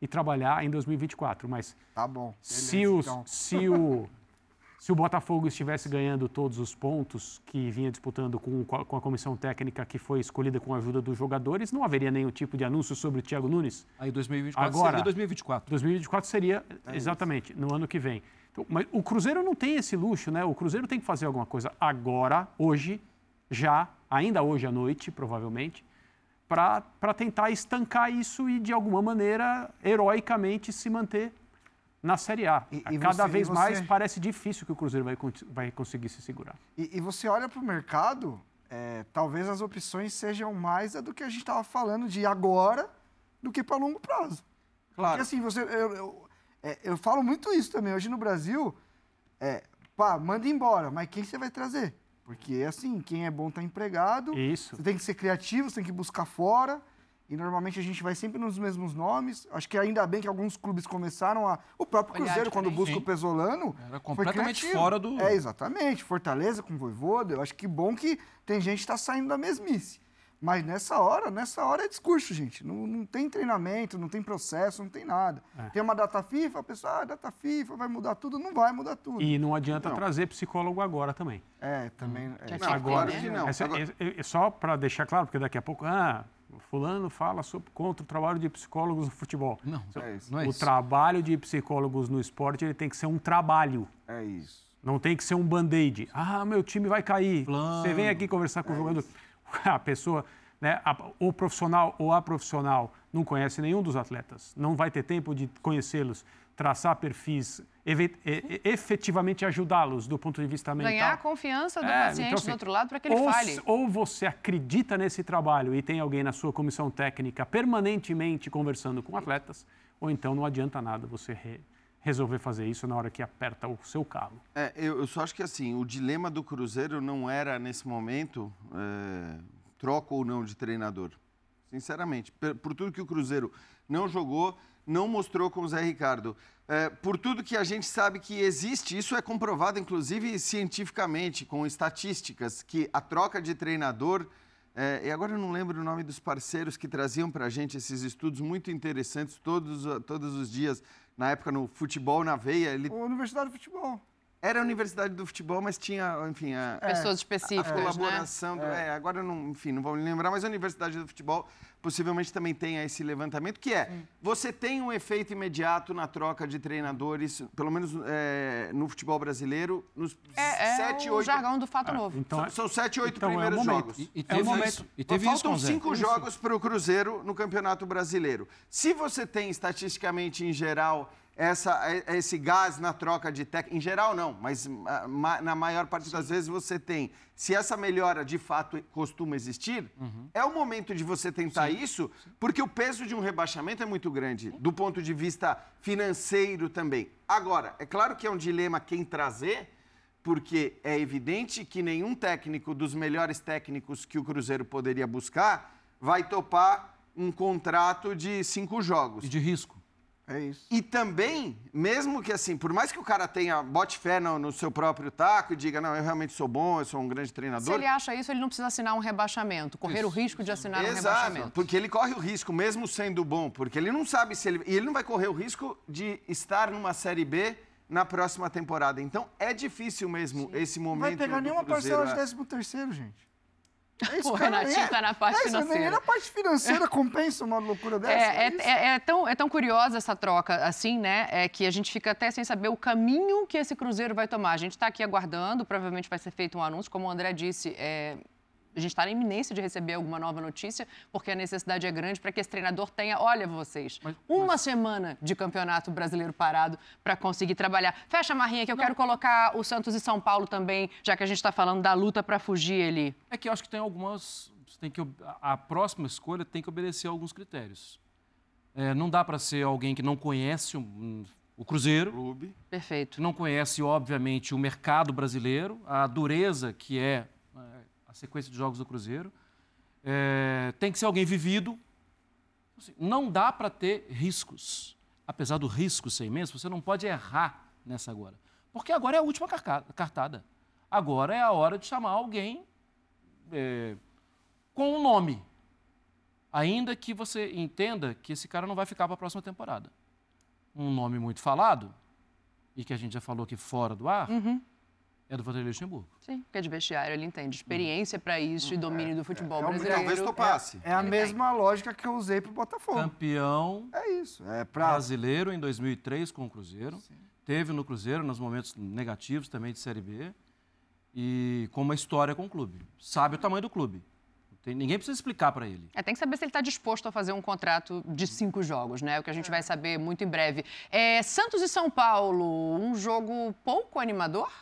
e trabalhar em 2024. Mas Tá bom. se, beleza, os- então. se o, [laughs] se o Botafogo estivesse ganhando todos os pontos que vinha disputando com, com a comissão técnica que foi escolhida com a ajuda dos jogadores, não haveria nenhum tipo de anúncio sobre o Thiago Nunes. Aí 2024 Agora- seria 2024. 2024 seria exatamente no ano que vem. Então, mas o Cruzeiro não tem esse luxo, né? O Cruzeiro tem que fazer alguma coisa agora, hoje, já, ainda hoje à noite, provavelmente, para tentar estancar isso e, de alguma maneira, heroicamente se manter na Série A. E- e Cada você- vez e mais você- parece difícil que o Cruzeiro vai, vai conseguir se segurar. E, e você olha para o mercado, é, talvez as opções sejam mais a do que a gente estava falando de agora do que para longo prazo. Claro. Porque assim, você, eu, eu, é, eu falo muito isso também. Hoje no Brasil, é, pá, manda embora, mas quem você vai trazer? Porque assim, quem é bom tá empregado. Isso. Você tem que ser criativo, você tem que buscar fora. E normalmente a gente vai sempre nos mesmos nomes. Acho que ainda bem que alguns clubes começaram a. O próprio Olhar Cruzeiro, quando busca o Pesolano. Era foi completamente fora do- É, exatamente. Fortaleza com o Voivoda. Eu acho que bom que tem gente que está saindo da mesmice. Mas nessa hora, nessa hora é discurso, gente. Não, não tem treinamento, não tem processo, não tem nada. É. Tem uma data FIFA, a pessoa, ah, data FIFA, vai mudar tudo. Não vai mudar tudo. E não adianta Não. trazer psicólogo agora também. É, também. é. Já Não, Agora, que não. Essa- Agora- é- é- só para deixar claro, porque daqui a pouco, ah, fulano fala sobre, contra o trabalho de psicólogos no futebol. Não, É isso. não é o isso. trabalho de psicólogos no esporte ele tem que ser um trabalho. É isso. Não tem que ser um band-aid. Ah, meu time vai cair. Plano. Você vem aqui conversar com o jogador. [laughs] A pessoa, né, a- o profissional ou a profissional não conhece nenhum dos atletas. Não vai ter tempo de conhecê-los, traçar perfis, efetivamente ajudá-los do ponto de vista mental. Ganhar a confiança do É, paciente então, assim, do outro lado para que ele ou, fale. Ou você acredita nesse trabalho e tem alguém na sua comissão técnica permanentemente conversando com atletas, ou então não adianta nada você re- resolver fazer isso na hora que aperta o seu calo. É, eu, eu só acho que assim, o dilema do Cruzeiro não era, nesse momento, é, troca ou não de treinador. Sinceramente. Por, por tudo que o Cruzeiro não jogou, não mostrou com o Zé Ricardo. É, por tudo que a gente sabe que existe, isso é comprovado, inclusive, cientificamente, com estatísticas, que a troca de treinador. é, e agora eu não lembro o nome dos parceiros que traziam para a gente esses estudos muito interessantes todos, todos os dias, na época no Futebol na Veia. Ele Universidade de Futebol. Era a Universidade do Futebol, mas tinha, enfim, a, Pessoas a específicas, né? colaboração. do- é, agora não, enfim, não vou me lembrar, mas a Universidade do Futebol possivelmente também tenha esse levantamento, que é, você tem um efeito imediato na troca de treinadores, pelo menos é, no futebol brasileiro, nos É, é sete, o oito... jargão do fato novo. Então, São, são sete, oito então é primeiros momento. jogos. E, e É o teve momento. isso, e teve isso Faltam o Zé. cinco jogos para o Cruzeiro no Campeonato Brasileiro. Se você tem, estatisticamente, em geral, essa, é- esse gás na troca de técnico, em geral não, mas ah, na maior parte das vezes você tem. Se essa melhora de fato costuma existir, é o momento de você tentar isso, porque o peso de um rebaixamento é muito grande, do ponto de vista financeiro também. Agora, é claro que é um dilema quem trazer, porque é evidente que nenhum técnico dos melhores técnicos que o Cruzeiro poderia buscar vai topar um contrato de cinco jogos. E de risco. É isso. E também, mesmo que assim, por mais que o cara tenha, bote fé no, no seu próprio taco e diga, não, eu realmente sou bom, eu sou um grande Se treinador. ele acha isso, ele não precisa assinar um rebaixamento, correr o risco de assinar um Exato, rebaixamento. porque ele corre o risco, mesmo sendo bom, porque ele não sabe se ele. E ele não vai correr o risco de estar numa Série B na próxima temporada. Então é difícil mesmo esse Não momento. vai pegar nenhuma parcela de é. 13 terceiro, gente. É isso, O Renatinho é- tá na parte é isso, Nem financeira. na parte financeira [laughs] compensa uma loucura dessa. É, é, é- é tão, é tão curiosa essa troca, assim, né? É que a gente fica até sem saber o caminho que esse Cruzeiro vai tomar. A gente está aqui aguardando, provavelmente vai ser feito um anúncio, como o André disse. é, a gente está na iminência de receber alguma nova notícia, porque a necessidade é grande para que esse treinador tenha, olha vocês, Mas- uma semana de campeonato brasileiro parado para conseguir trabalhar. Fecha a marrinha que eu quero colocar o Santos e São Paulo também, já que a gente está falando da luta para fugir ali. É que eu acho que tem algumas. Tem que, a próxima escolha tem que obedecer a alguns critérios. É, não dá para ser alguém que não conhece o, um, o Cruzeiro, Clube. Perfeito. não conhece, obviamente, o mercado brasileiro, a dureza que é é, a sequência de jogos do Cruzeiro. É, tem que ser alguém vivido. Assim, não dá para ter riscos. Apesar do risco ser imenso, você não pode errar nessa agora. Porque agora é a última cartada. Agora é a hora de chamar alguém é, com um nome. Ainda que você entenda que esse cara não vai ficar para a próxima temporada. Um nome muito falado, e que a gente já falou aqui fora do ar, Uhum. É do Vanderlei Luxemburgo. Sim, porque é de vestiário, ele entende. Experiência para isso e domínio do futebol Talvez brasileiro. topasse. É a Ele mesma lógica que eu usei pro Botafogo. Campeão É isso. É pra. brasileiro em 2003 com o Cruzeiro. Teve no Cruzeiro nos momentos negativos também de Série B. E com uma história com o clube. Sabe o tamanho do clube. Tem- ninguém precisa explicar para ele. É, tem que saber se ele está disposto a fazer um contrato de cinco jogos, né? O que a gente vai saber muito em breve. É, Santos e São Paulo, um jogo pouco animador,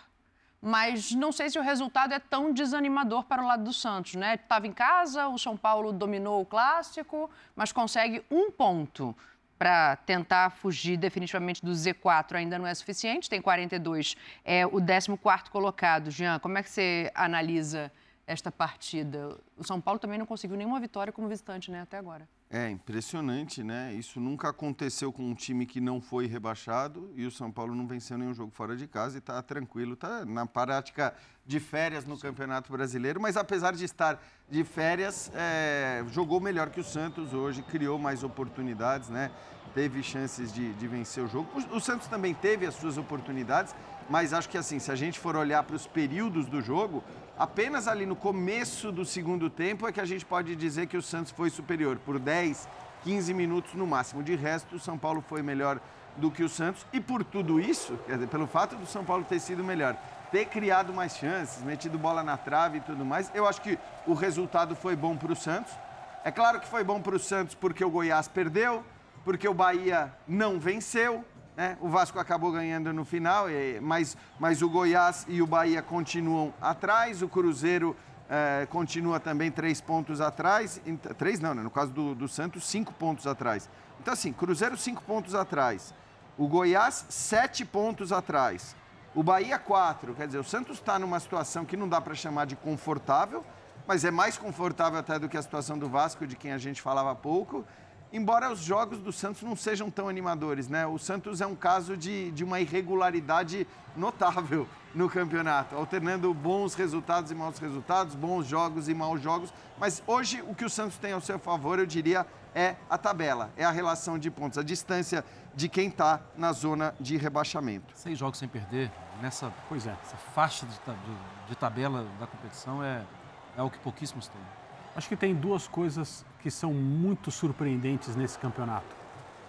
mas não sei se o resultado é tão desanimador para o lado do Santos, né? Estava em casa, o São Paulo dominou o clássico, mas consegue um ponto para tentar fugir definitivamente do Z4 ainda não é suficiente, tem 42, é o 14º colocado. Jean, como é que você analisa esta partida? O São Paulo também não conseguiu nenhuma vitória como visitante, né, até agora. É impressionante, né? Isso nunca aconteceu com um time que não foi rebaixado e o São Paulo não venceu nenhum jogo fora de casa e está tranquilo, está na prática de férias no Campeonato Brasileiro, mas apesar de estar de férias, é, jogou melhor que o Santos hoje, criou mais oportunidades, né? Teve chances de, de vencer o jogo. O, o Santos também teve as suas oportunidades, mas acho que assim, se a gente for olhar para os períodos do jogo, apenas ali no começo do segundo tempo é que a gente pode dizer que o Santos foi superior por 10, 15 minutos no máximo. De resto, o São Paulo foi melhor do que o Santos e por tudo isso, dizer, pelo fato do São Paulo ter sido melhor, ter criado mais chances, metido bola na trave e tudo mais, eu acho que o resultado foi bom para o Santos. É claro que foi bom para o Santos porque o Goiás perdeu, porque o Bahia não venceu, né? O Vasco acabou ganhando no final, mas, mas o Goiás e o Bahia continuam atrás, o Cruzeiro eh, continua também três pontos atrás, três não, né? no caso do, do Santos, cinco pontos atrás. Então assim, Cruzeiro cinco pontos atrás, o Goiás sete pontos atrás, o Bahia quatro, quer dizer, o Santos está numa situação que não dá para chamar de confortável, mas é mais confortável até do que a situação do Vasco, de quem a gente falava há pouco. Embora os jogos do Santos não sejam tão animadores, né? O Santos é um caso de, de uma irregularidade notável no campeonato, alternando bons resultados e maus resultados, bons jogos e maus jogos. Mas hoje o que o Santos tem ao seu favor, eu diria, é a tabela, é a relação de pontos, a distância de quem está na zona de rebaixamento. Seis jogos sem perder, nessa Pois é. essa faixa de, de- de tabela da competição é, é o que pouquíssimos têm. Acho que tem duas coisas que são muito surpreendentes nesse campeonato.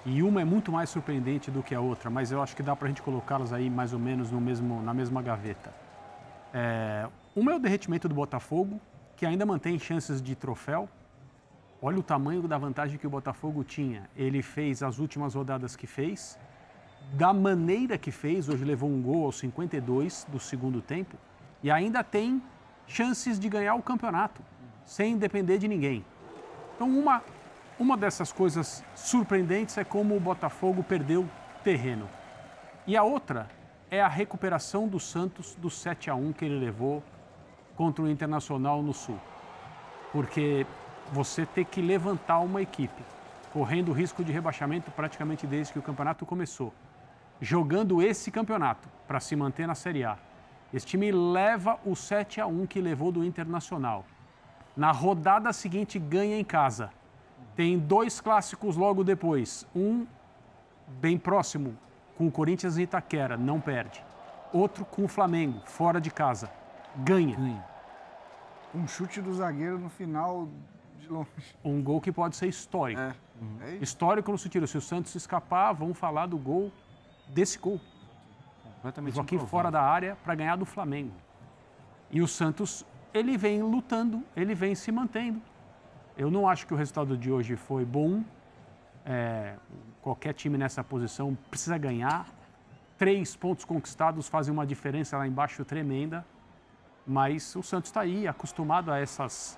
E uma é muito mais surpreendente do que a outra, mas eu acho que dá para a gente colocá-las aí mais ou menos no mesmo, na mesma gaveta. É, uma é o derretimento do Botafogo, que ainda mantém chances de troféu. Olha o tamanho da vantagem que o Botafogo tinha. Ele fez as últimas rodadas que fez, da maneira que fez, hoje levou um gol aos 52 do segundo tempo, e ainda tem chances de ganhar o campeonato, sem depender de ninguém. Então, uma, uma dessas coisas surpreendentes é como o Botafogo perdeu terreno. E a outra é a recuperação do Santos do 7 a 1 que ele levou contra o Internacional no Sul. Porque você ter que levantar uma equipe correndo risco de rebaixamento praticamente desde que o campeonato começou, jogando esse campeonato para se manter na Série A. Esse time leva o 7 a 1 que levou do Internacional. Na rodada seguinte ganha em casa. Tem dois clássicos logo depois. Um bem próximo com o Corinthians e Itaquera, não perde. Outro com o Flamengo, fora de casa, ganha. Um chute do zagueiro no final de longe. Um gol que pode ser histórico. É. É isso. Histórico no sentido, se o Santos escapar, vamos falar do gol, desse gol. Completamente Joaquim improvável. fora da área para ganhar do Flamengo. E o Santos, ele vem lutando, ele vem se mantendo. Eu não acho que o resultado de hoje foi bom. É, qualquer time nessa posição precisa ganhar. Três pontos conquistados fazem uma diferença lá embaixo tremenda. Mas o Santos está aí, acostumado a essas,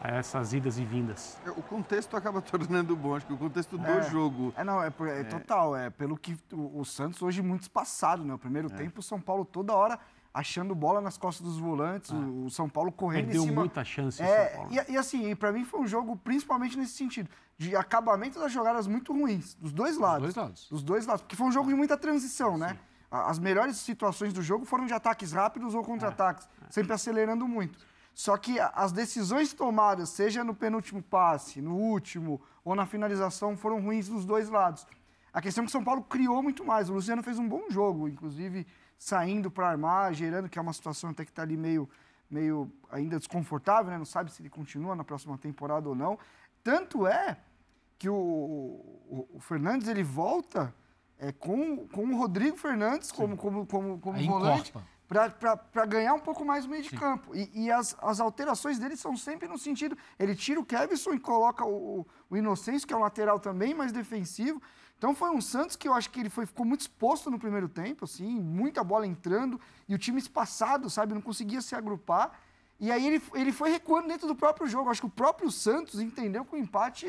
a essas idas e vindas. O contexto acaba [laughs] tornando bom, acho que o contexto do É. jogo. É, não, é, por- é total. É pelo que o, o Santos hoje muito espaçado, né? O primeiro tempo, o São Paulo toda hora achando bola nas costas dos volantes, o, o São Paulo correndo Perdeu em cima. muita chance É, e, e assim, e pra mim foi um jogo principalmente nesse sentido, de acabamento das jogadas muito ruins, dos dois lados. dois lados. Dos dois lados, porque foi um jogo de muita transição, né? A- As melhores situações do jogo foram de ataques rápidos ou contra-ataques, sempre acelerando muito. Só que as decisões tomadas, seja no penúltimo passe, no último ou na finalização, foram ruins dos dois lados. A questão é que o São Paulo criou muito mais. O Luciano fez um bom jogo, inclusive saindo para armar, gerando, que é uma situação até que está ali meio, meio ainda desconfortável, né? não sabe se ele continua na próxima temporada ou não. Tanto é que o, o, o Fernandes ele volta é, com, com o Rodrigo Fernandes como, como, como, como volante para ganhar um pouco mais o meio de Sim. campo. E, e, as, as alterações dele são sempre no sentido. Ele tira o Kevson e coloca o, o Inocêncio, que é um lateral também mais defensivo. Então foi um Santos que eu acho que ele foi, ficou muito exposto no primeiro tempo, assim, muita bola entrando, e o time espaçado, sabe, não conseguia se agrupar. E aí ele, ele foi recuando dentro do próprio jogo. Acho que o próprio Santos entendeu que o empate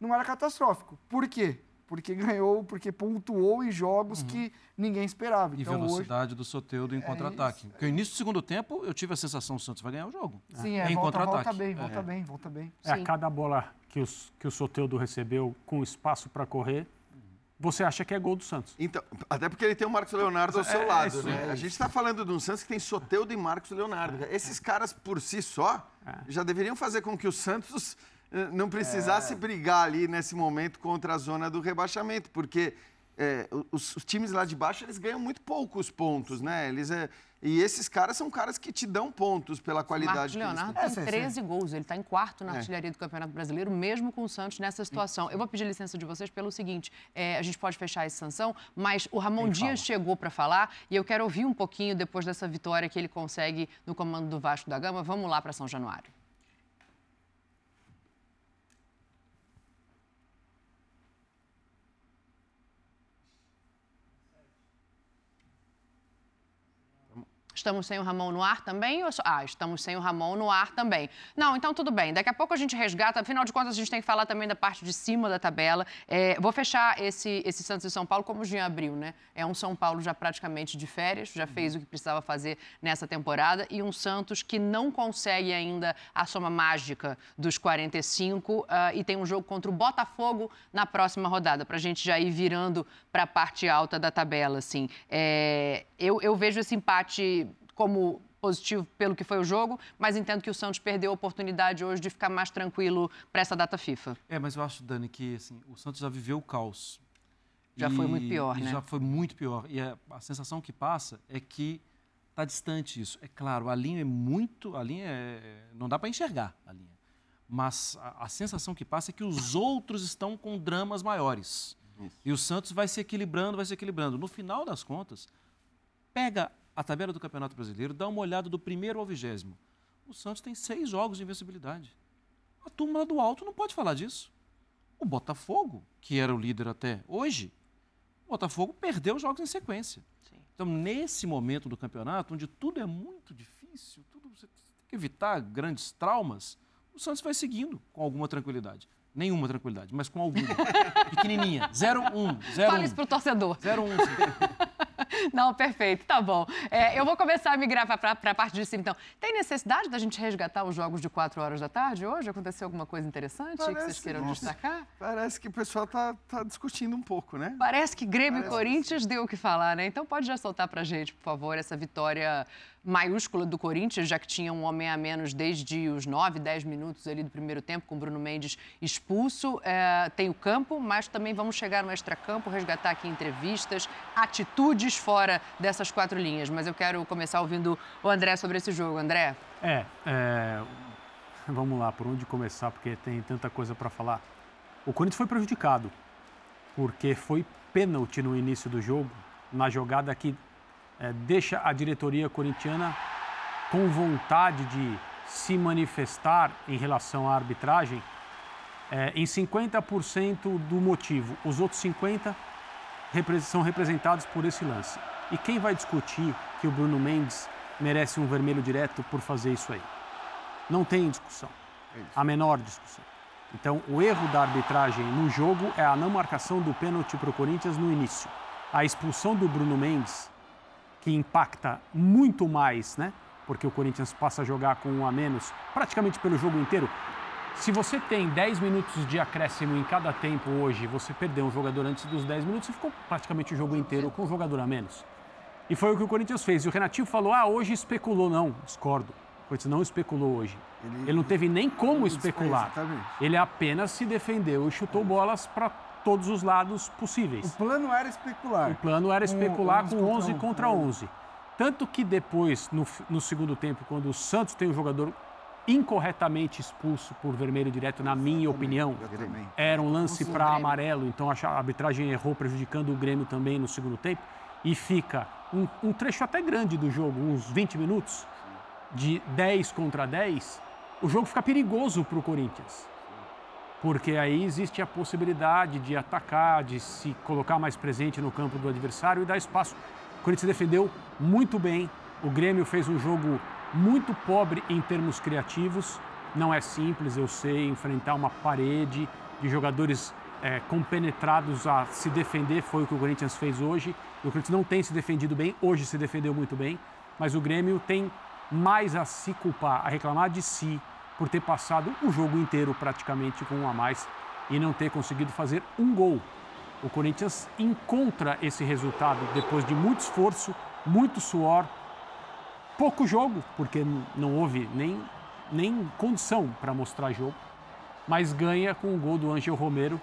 não era catastrófico. Por quê? Porque ganhou, porque pontuou em jogos uhum. que ninguém esperava. E então, velocidade hoje... do Soteudo em é contra-ataque. Porque no início do segundo tempo, eu tive a sensação que o Santos vai ganhar o jogo. Sim, é, em volta, volta bem, volta é. bem, volta bem. É, a cada bola que, os, que o Soteudo recebeu com espaço para correr, você acha que é gol do Santos. Então, até porque ele tem o Marcos Leonardo ao seu é, lado, né? É a gente está falando de um Santos que tem Soteudo e Marcos Leonardo. É. Esses caras, por si só, é. já deveriam fazer com que o Santos eh, não precisasse brigar ali nesse momento contra a zona do rebaixamento, porque é, os, os, times lá de baixo eles ganham muito poucos pontos, né? Eles é, e esses caras são caras que te dão pontos pela qualidade. O Leonardo tem 13 gols, ele está em quarto na é. artilharia do Campeonato Brasileiro, mesmo com o Santos nessa situação. Eu vou pedir licença de vocês pelo seguinte: é, a gente pode fechar essa sanção, mas o Ramon Dias chegou para falar e eu quero ouvir um pouquinho depois dessa vitória que ele consegue no comando do Vasco da Gama. Vamos lá para São Januário. Estamos sem o Ramon no ar também? Ou... Ah, estamos sem o Ramon no ar também. Não, então tudo bem. Daqui a pouco a gente resgata. Afinal de contas, a gente tem que falar também da parte de cima da tabela. É, vou fechar esse, esse Santos e São Paulo como o Jean abriu, né? É um São Paulo já praticamente de férias, já fez o que precisava fazer nessa temporada, e um Santos que não consegue ainda a soma mágica dos 45 uh, ah, e tem um jogo contra o Botafogo na próxima rodada, para a gente já ir virando para a parte alta da tabela. Assim. É, eu, eu vejo esse empate como positivo pelo que foi o jogo, mas entendo que o Santos perdeu a oportunidade hoje de ficar mais tranquilo para essa data FIFA. É, mas eu acho, Dani, que assim, o Santos já viveu o caos. Já e, foi muito pior, né? Já foi muito pior. E a, a sensação que passa é que está distante isso. É claro, a linha é muito. A linha é, não dá para enxergar a linha. Mas a, a, sensação que passa é que os outros estão com dramas maiores. Isso. E o Santos vai se equilibrando, vai se equilibrando. No final das contas, pega a tabela do Campeonato Brasileiro, dá uma olhada do primeiro ao vigésimo. O Santos tem seis jogos de invencibilidade. A turma do alto não pode falar disso. O Botafogo, que era o líder até hoje, o Botafogo perdeu jogos em sequência. Sim. Então, nesse momento do campeonato, onde tudo é muito difícil, tudo, você tem que evitar grandes traumas, o Santos vai seguindo com alguma tranquilidade. Nenhuma tranquilidade, mas com alguma. [laughs] Pequenininha. 0-1. Um, Fale isso pro torcedor. 0-1. Um, Não, perfeito, tá bom. É, eu vou começar a migrar para a parte de cima, então. Tem necessidade da gente resgatar os jogos de 4 horas da tarde hoje? Aconteceu alguma coisa interessante parece, que vocês queiram destacar? Parece que o pessoal tá, tá discutindo um pouco, né? Parece que Grêmio parece e Corinthians que... deu o que falar, né? Então pode já soltar para gente, por favor, essa vitória maiúscula do Corinthians, já que tinha um homem a menos desde os 9, 10 minutos ali do primeiro tempo, com Bruno Mendes expulso. É, tem o campo, mas também vamos chegar no extracampo, resgatar aqui entrevistas, atitudes fora dessas quatro linhas. Mas eu quero começar ouvindo o André sobre esse jogo. André? É, é vamos lá, por onde começar, porque tem tanta coisa para falar. O Corinthians foi prejudicado, porque foi pênalti no início do jogo, na jogada que é, deixa a diretoria corintiana com vontade de se manifestar em relação à arbitragem é, em 50% do motivo. Os outros 50% são representados por esse lance. E quem vai discutir que o Bruno Mendes merece um vermelho direto por fazer isso aí? Não tem discussão. É a menor discussão. Então, o erro da arbitragem no jogo é a não marcação do pênalti para o Corinthians no início. A expulsão do Bruno Mendes que impacta muito mais, né? Porque o Corinthians passa a jogar com um a menos praticamente pelo jogo inteiro. Se você tem 10 minutos de acréscimo em cada tempo hoje, você perdeu um jogador antes dos 10 minutos, você ficou praticamente o jogo inteiro com um jogador a menos. E foi o que o Corinthians fez. E o Renatinho falou: ah, hoje especulou. Não, discordo. O Corinthians não especulou hoje. Ele, ele não teve nem como especular. Ele apenas se defendeu e chutou bolas para todos os lados possíveis. O plano era especular. O plano era especular com, com 11 contra 11. Tanto que depois, no, no segundo tempo, quando o Santos tem um jogador incorretamente expulso por vermelho direto, na minha opinião. Era um lance para amarelo, então a arbitragem errou, prejudicando o Grêmio também no segundo tempo. E fica um, um trecho até grande do jogo, uns 20 minutos, de 10 contra 10. O jogo fica perigoso para o Corinthians. Porque aí existe a possibilidade de atacar, de se colocar mais presente no campo do adversário e dar espaço. O Corinthians defendeu muito bem. O Grêmio fez um jogo muito pobre em termos criativos. Não é simples, eu sei, enfrentar uma parede de jogadores é, compenetrados a se defender, foi o que o Corinthians fez hoje. O Corinthians não tem se defendido bem, hoje se defendeu muito bem, mas o Grêmio tem mais a se culpar, a reclamar de si por ter passado o jogo inteiro praticamente com um a mais e não ter conseguido fazer um gol. O Corinthians encontra esse resultado depois de muito esforço, muito suor, pouco jogo, porque não houve nem, nem condição para mostrar jogo, mas ganha com o gol do Ângelo Romero,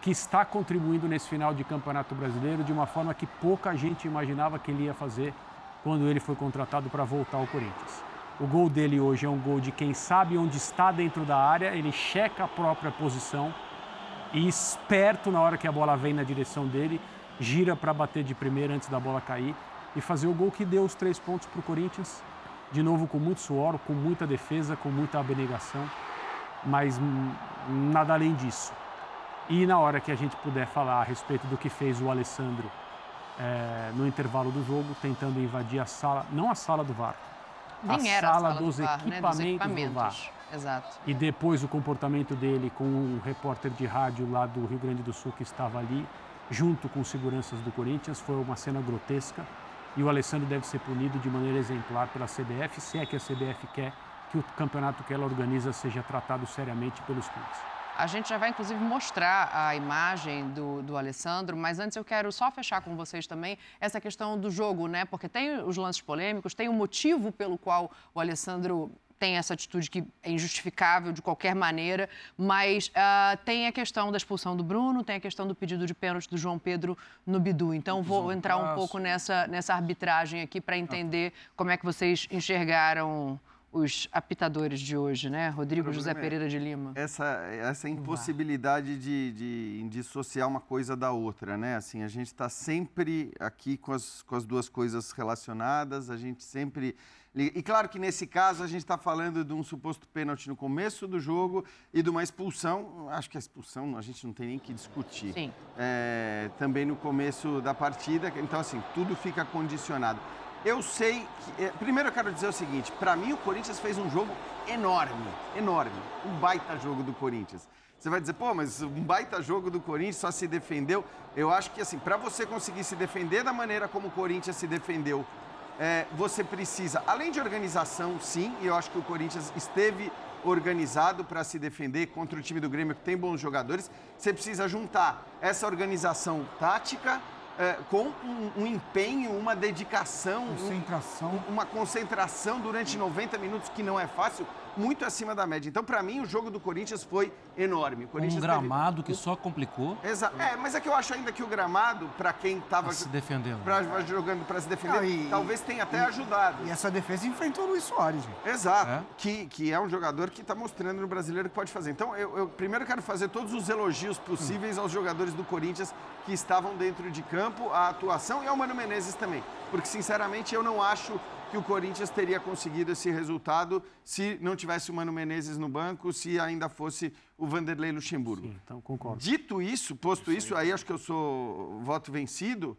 que está contribuindo nesse final de Campeonato Brasileiro de uma forma que pouca gente imaginava que ele ia fazer quando ele foi contratado para voltar ao Corinthians. O gol dele hoje é um gol de quem sabe onde está dentro da área, ele checa a própria posição e esperto na hora que a bola vem na direção dele, gira para bater de primeira antes da bola cair e fazer o gol que deu os três pontos para o Corinthians. De novo com muito suor, com muita defesa, com muita abnegação, mas nada além disso. E na hora que a gente puder falar a respeito do que fez o Alessandro é, no intervalo do jogo, tentando invadir a sala, não a sala do VAR, a, sala, sala do dos, VAR, equipamentos né? dos equipamentos do VAR. Exato. E depois o comportamento dele com um repórter de rádio lá do Rio Grande do Sul que estava ali, junto com seguranças do Corinthians, foi uma cena grotesca e o Alessandro deve ser punido de maneira exemplar pela CBF, se é que a CBF quer que o campeonato que ela organiza seja tratado seriamente pelos clubes. A gente já vai, inclusive, mostrar a imagem do, do Alessandro, mas antes eu quero só fechar com vocês também essa questão do jogo, né? Porque tem os lances polêmicos, tem o motivo pelo qual o Alessandro tem essa atitude que é injustificável de qualquer maneira, mas uh, tem a questão da expulsão do Bruno, tem a questão do pedido de pênalti do João Pedro no Bidu. Então vou entrar um pouco nessa, nessa arbitragem aqui para entender como é que vocês enxergaram os apitadores de hoje, né? Rodrigo José é Pereira de Lima. Essa, essa impossibilidade de, de dissociar uma coisa da outra, né? Assim, a gente está sempre aqui com as, com as duas coisas relacionadas, a gente sempre e claro que nesse caso a gente está falando de um suposto pênalti no começo do jogo e de uma expulsão. Acho que a expulsão a gente não tem nem que discutir. Sim. É, também no começo da partida. Então, assim, tudo fica condicionado. Eu sei que. É, primeiro eu quero dizer o seguinte: para mim o Corinthians fez um jogo enorme, enorme. Um baita jogo do Corinthians. Você vai dizer, pô, mas um baita jogo do Corinthians só se defendeu. Eu acho que, assim, para você conseguir se defender da maneira como o Corinthians se defendeu é, você precisa, além de organização, sim, e eu acho que o Corinthians esteve organizado para se defender contra o time do Grêmio, que tem bons jogadores, você precisa juntar essa organização tática é, com um, um, empenho, uma dedicação, concentração. Um, uma concentração durante 90 minutos que não é fácil muito acima da média. Então, para mim, o jogo do Corinthians foi enorme. um gramado teve... que só complicou. Exato. É, mas é que eu acho ainda que o gramado, para quem estava se defendendo, pra, jogando para se defender, e, talvez tenha até e, ajudado. E essa defesa enfrentou o Luiz Soares. Gente. Exato. É? Que, que é um jogador que está mostrando no brasileiro que pode fazer. Então, eu, eu primeiro quero fazer todos os elogios possíveis hum. aos jogadores do Corinthians que estavam dentro de campo, a atuação e ao Mano Menezes também. Porque, sinceramente, eu não acho que o Corinthians teria conseguido esse resultado se não tivesse o Mano Menezes no banco, se ainda fosse o Vanderlei Luxemburgo. Sim, então concordo. Dito isso, posto isso, aí acho que eu sou voto vencido.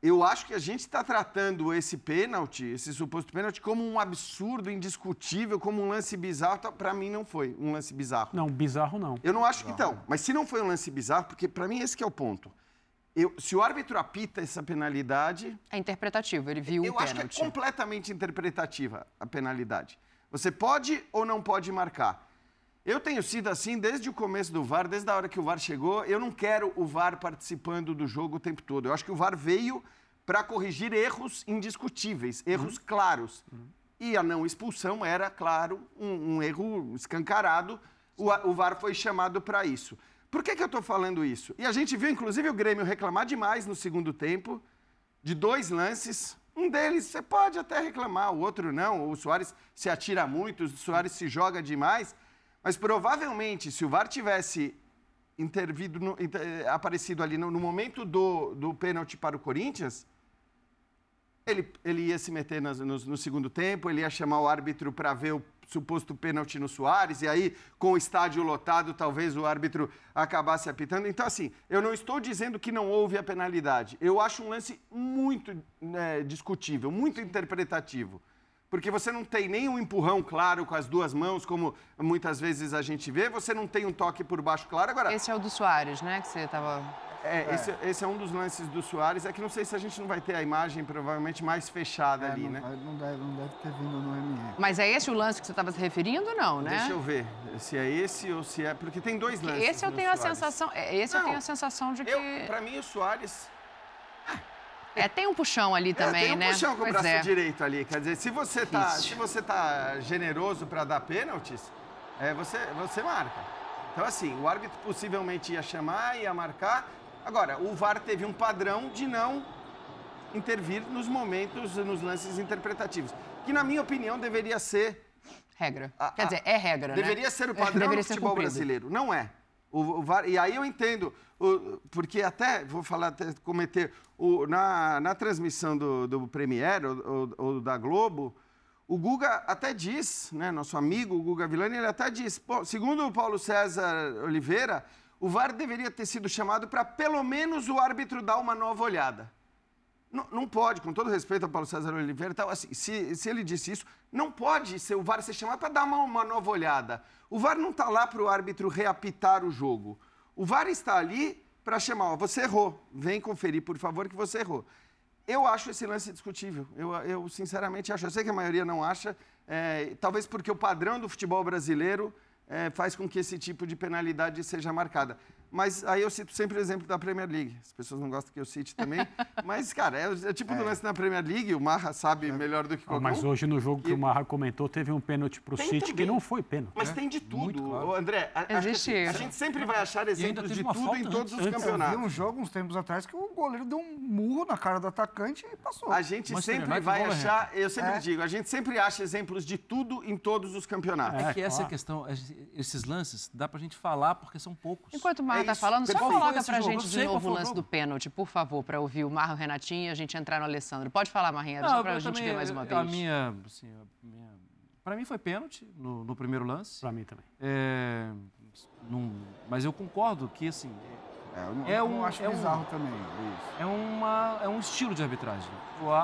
Eu acho que a gente está tratando esse pênalti, esse suposto pênalti, como um absurdo, indiscutível, como um lance bizarro. Para mim não foi um lance bizarro. Não, bizarro não. Eu não acho que então. Mas se não foi um lance bizarro, porque para mim esse é o ponto. Eu, se o árbitro apita essa penalidade. É interpretativo, ele viu eu o pênalti. Eu acho que é completamente interpretativa a penalidade. Você pode ou não pode marcar. Eu tenho sido assim desde o começo do VAR, desde a hora que o VAR chegou. Eu não quero o VAR participando do jogo o tempo todo. Eu acho que o VAR veio para corrigir erros indiscutíveis, erros uhum. claros. Uhum. e a não expulsão era, claro, um, um erro escancarado. O, o VAR foi chamado para isso. Por que, que eu estou falando isso? E a gente viu, inclusive, o Grêmio reclamar demais no segundo tempo, de dois lances. Um deles você pode até reclamar, o outro não. O Soares se atira muito, o Soares se joga demais. Mas provavelmente, se o VAR tivesse intervido, no, inter, eh, aparecido ali no, no momento do, do pênalti para o Corinthians, ele, ele ia se meter no, no, segundo tempo, ele ia chamar o árbitro para ver o suposto pênalti no Soares, e aí, com o estádio lotado, talvez o árbitro acabasse apitando. Então, assim, eu não estou dizendo que não houve a penalidade. Eu acho um lance muito né, discutível, muito interpretativo. Porque você não tem nem um empurrão claro com as duas mãos, como muitas vezes a gente vê, você não tem um toque por baixo claro. Agora, Esse é o do Soares, né? Que você estava. É, é. Esse, esse, é um dos lances do Soares. É que não sei se a gente não vai ter a imagem provavelmente mais fechada é, ali, não, né? Não deve, não deve ter vindo no ME. Mas é esse o lance que você estava se referindo, não, né? Deixa eu ver se é esse ou se é. Porque tem dois lances. Esse eu tenho Soares. a sensação. é, Esse não, eu tenho a sensação de que. Eu, pra mim, o Soares. É, tem um puxão ali também, é, tem um né? puxão com pois o braço é. direito ali. Quer dizer, se você tá, se você tá generoso para dar pênaltis, é, você, você marca. Então, assim, o árbitro possivelmente ia chamar, ia marcar. Agora, o VAR teve um padrão de não intervir nos momentos, nos lances interpretativos. Que, na minha opinião, deveria ser. Regra. A, Quer dizer, é regra, né? Deveria ser o padrão do futebol brasileiro. Não é. O, o VAR, e aí eu entendo, o, porque até, vou falar, até cometer, o, na, na transmissão do, do Premier ou, ou, da Globo, o Guga até diz, né, nosso amigo o Guga Villani, ele até diz, segundo o Paulo César Oliveira, o VAR deveria ter sido chamado para pelo menos o árbitro dar uma nova olhada. Não, não, pode, com todo respeito ao Paulo César Oliveira, então, assim, se, se, ele disse isso, não pode ser o VAR ser chamado para dar uma, uma, nova olhada. O VAR não está lá para o árbitro reapitar o jogo. O VAR está ali para chamar, ó, você errou, vem conferir, por favor, que você errou. Eu acho esse lance discutível. Eu, eu sinceramente acho. Eu sei que a maioria não acha, é, talvez porque o padrão do futebol brasileiro é, faz com que esse tipo de penalidade seja marcada. Mas aí eu cito sempre o exemplo da Premier League. As pessoas não gostam que eu cite também. [laughs] mas, cara, é, é tipo é. do lance na Premier League, o Marra sabe melhor do que qualquer Mas hoje no jogo que e... o Marra comentou, teve um pênalti pro City também. que não foi pênalti. Mas né? tem de tudo. Claro. André, a, Existe. A, a gente sempre vai achar exemplos de tudo em todos os campeonatos. Eu vi um jogo uns tempos atrás que o goleiro deu um murro na cara do atacante e passou. A gente mas sempre vai achar, eu sempre é. digo, a gente sempre acha exemplos de tudo em todos os campeonatos. É, que essa é a questão, esses lances, dá pra gente falar porque são poucos. Enquanto o Marra tá falando, só coloca pra gente de novo o lance do pênalti, por favor, para ouvir o Marro Renatinho e a gente entrar no Alessandro. Pode falar, Marrinha, só pra gente ver mais uma vez. A minha, assim, a minha... Para mim foi pênalti no, no primeiro lance. Para mim também. É, num, mas eu concordo que, assim... É, eu não, é um, eu acho é bizarro um, também, isso. É, uma, é um estilo de arbitragem.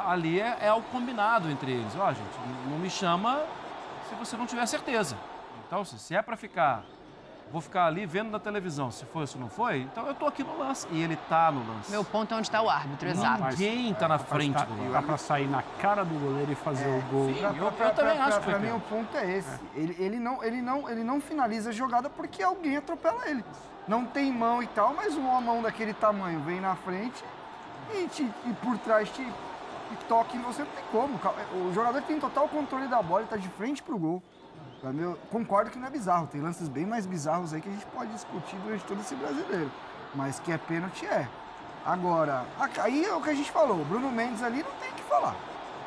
Ali é, é o combinado entre eles. Ó, oh, gente, não me chama se você não tiver certeza. Então, se é para ficar vou ficar ali vendo na televisão se foi ou se não foi, então eu estou aqui no lance. E ele está no lance. Meu ponto é onde está o árbitro, exato. Ninguém está na frente tá, do lance. Dá para sair na cara do goleiro e fazer é, o gol. Sim, eu, eu, eu também acho que Para mim o ponto é esse. É. Ele, ele, não, ele, não, ele não finaliza a jogada porque alguém atropela ele. Não tem mão e tal, mas uma mão daquele tamanho vem na frente e, te, e por trás te, te toca em você, não tem como. O jogador tem total controle da bola, ele está de frente para o gol. Eu concordo que não é bizarro, tem lances bem mais bizarros aí que a gente pode discutir durante todo esse brasileiro. Mas que é pênalti é. Agora, aí é o que a gente falou, o Bruno Mendes ali não tem o que falar.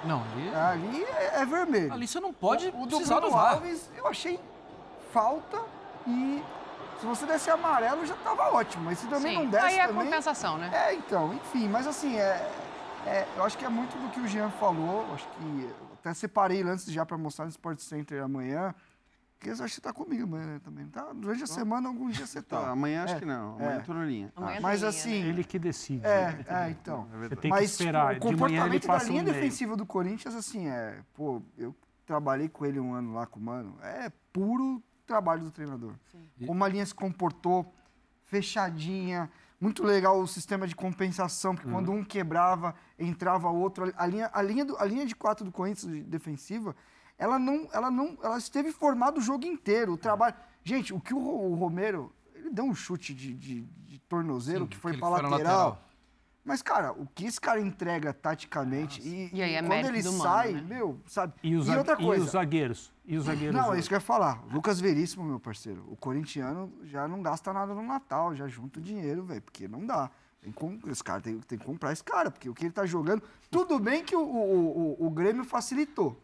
Não, ali. Ali é, é vermelho. Ali você não pode o, o do Bruno Alves, eu achei falta e se você desse amarelo já estava ótimo, mas se também Sim. não desse. Aí é também, compensação, né? É, então, enfim, mas assim, é, é, eu acho que é muito do que o Jean falou, acho que até separei lances já para mostrar no Sport Center amanhã. Porque eu acho que você tá comigo amanhã também, tá? Durante a semana, alguns dias você tá. amanhã acho é, que não. Amanhã é. eu tô na linha. Ah, mas assim. Ele que decide. É, né? é então. É você tem que esperar. O comportamento da linha defensiva do Corinthians, assim, é. Pô, eu trabalhei com ele um ano lá com o Mano. É puro trabalho do treinador. Sim. Como a linha se comportou, fechadinha. Muito legal o sistema de compensação, porque uhum. quando um quebrava, entrava outro. A linha, a linha, do, a linha de quatro do Corinthians defensiva ela não, ela não, ela esteve formada o jogo inteiro, o trabalho. Gente, o que o, o Romero, ele deu um chute de, de, de tornozeiro Sim, que foi para lateral. lateral. Mas, cara, o que esse cara entrega taticamente e, E aí é quando ele do mano, sai, né? meu, sabe? E os, e outra coisa. e os zagueiros? E os zagueiros? Não, é isso que eu ia falar. Lucas Veríssimo, meu parceiro. O corintiano já não gasta nada no Natal, já junta o dinheiro, velho, porque não dá. Tem com- esse cara tem, tem que comprar esse cara, porque o que ele tá jogando. Tudo bem que o, o, o, o Grêmio facilitou.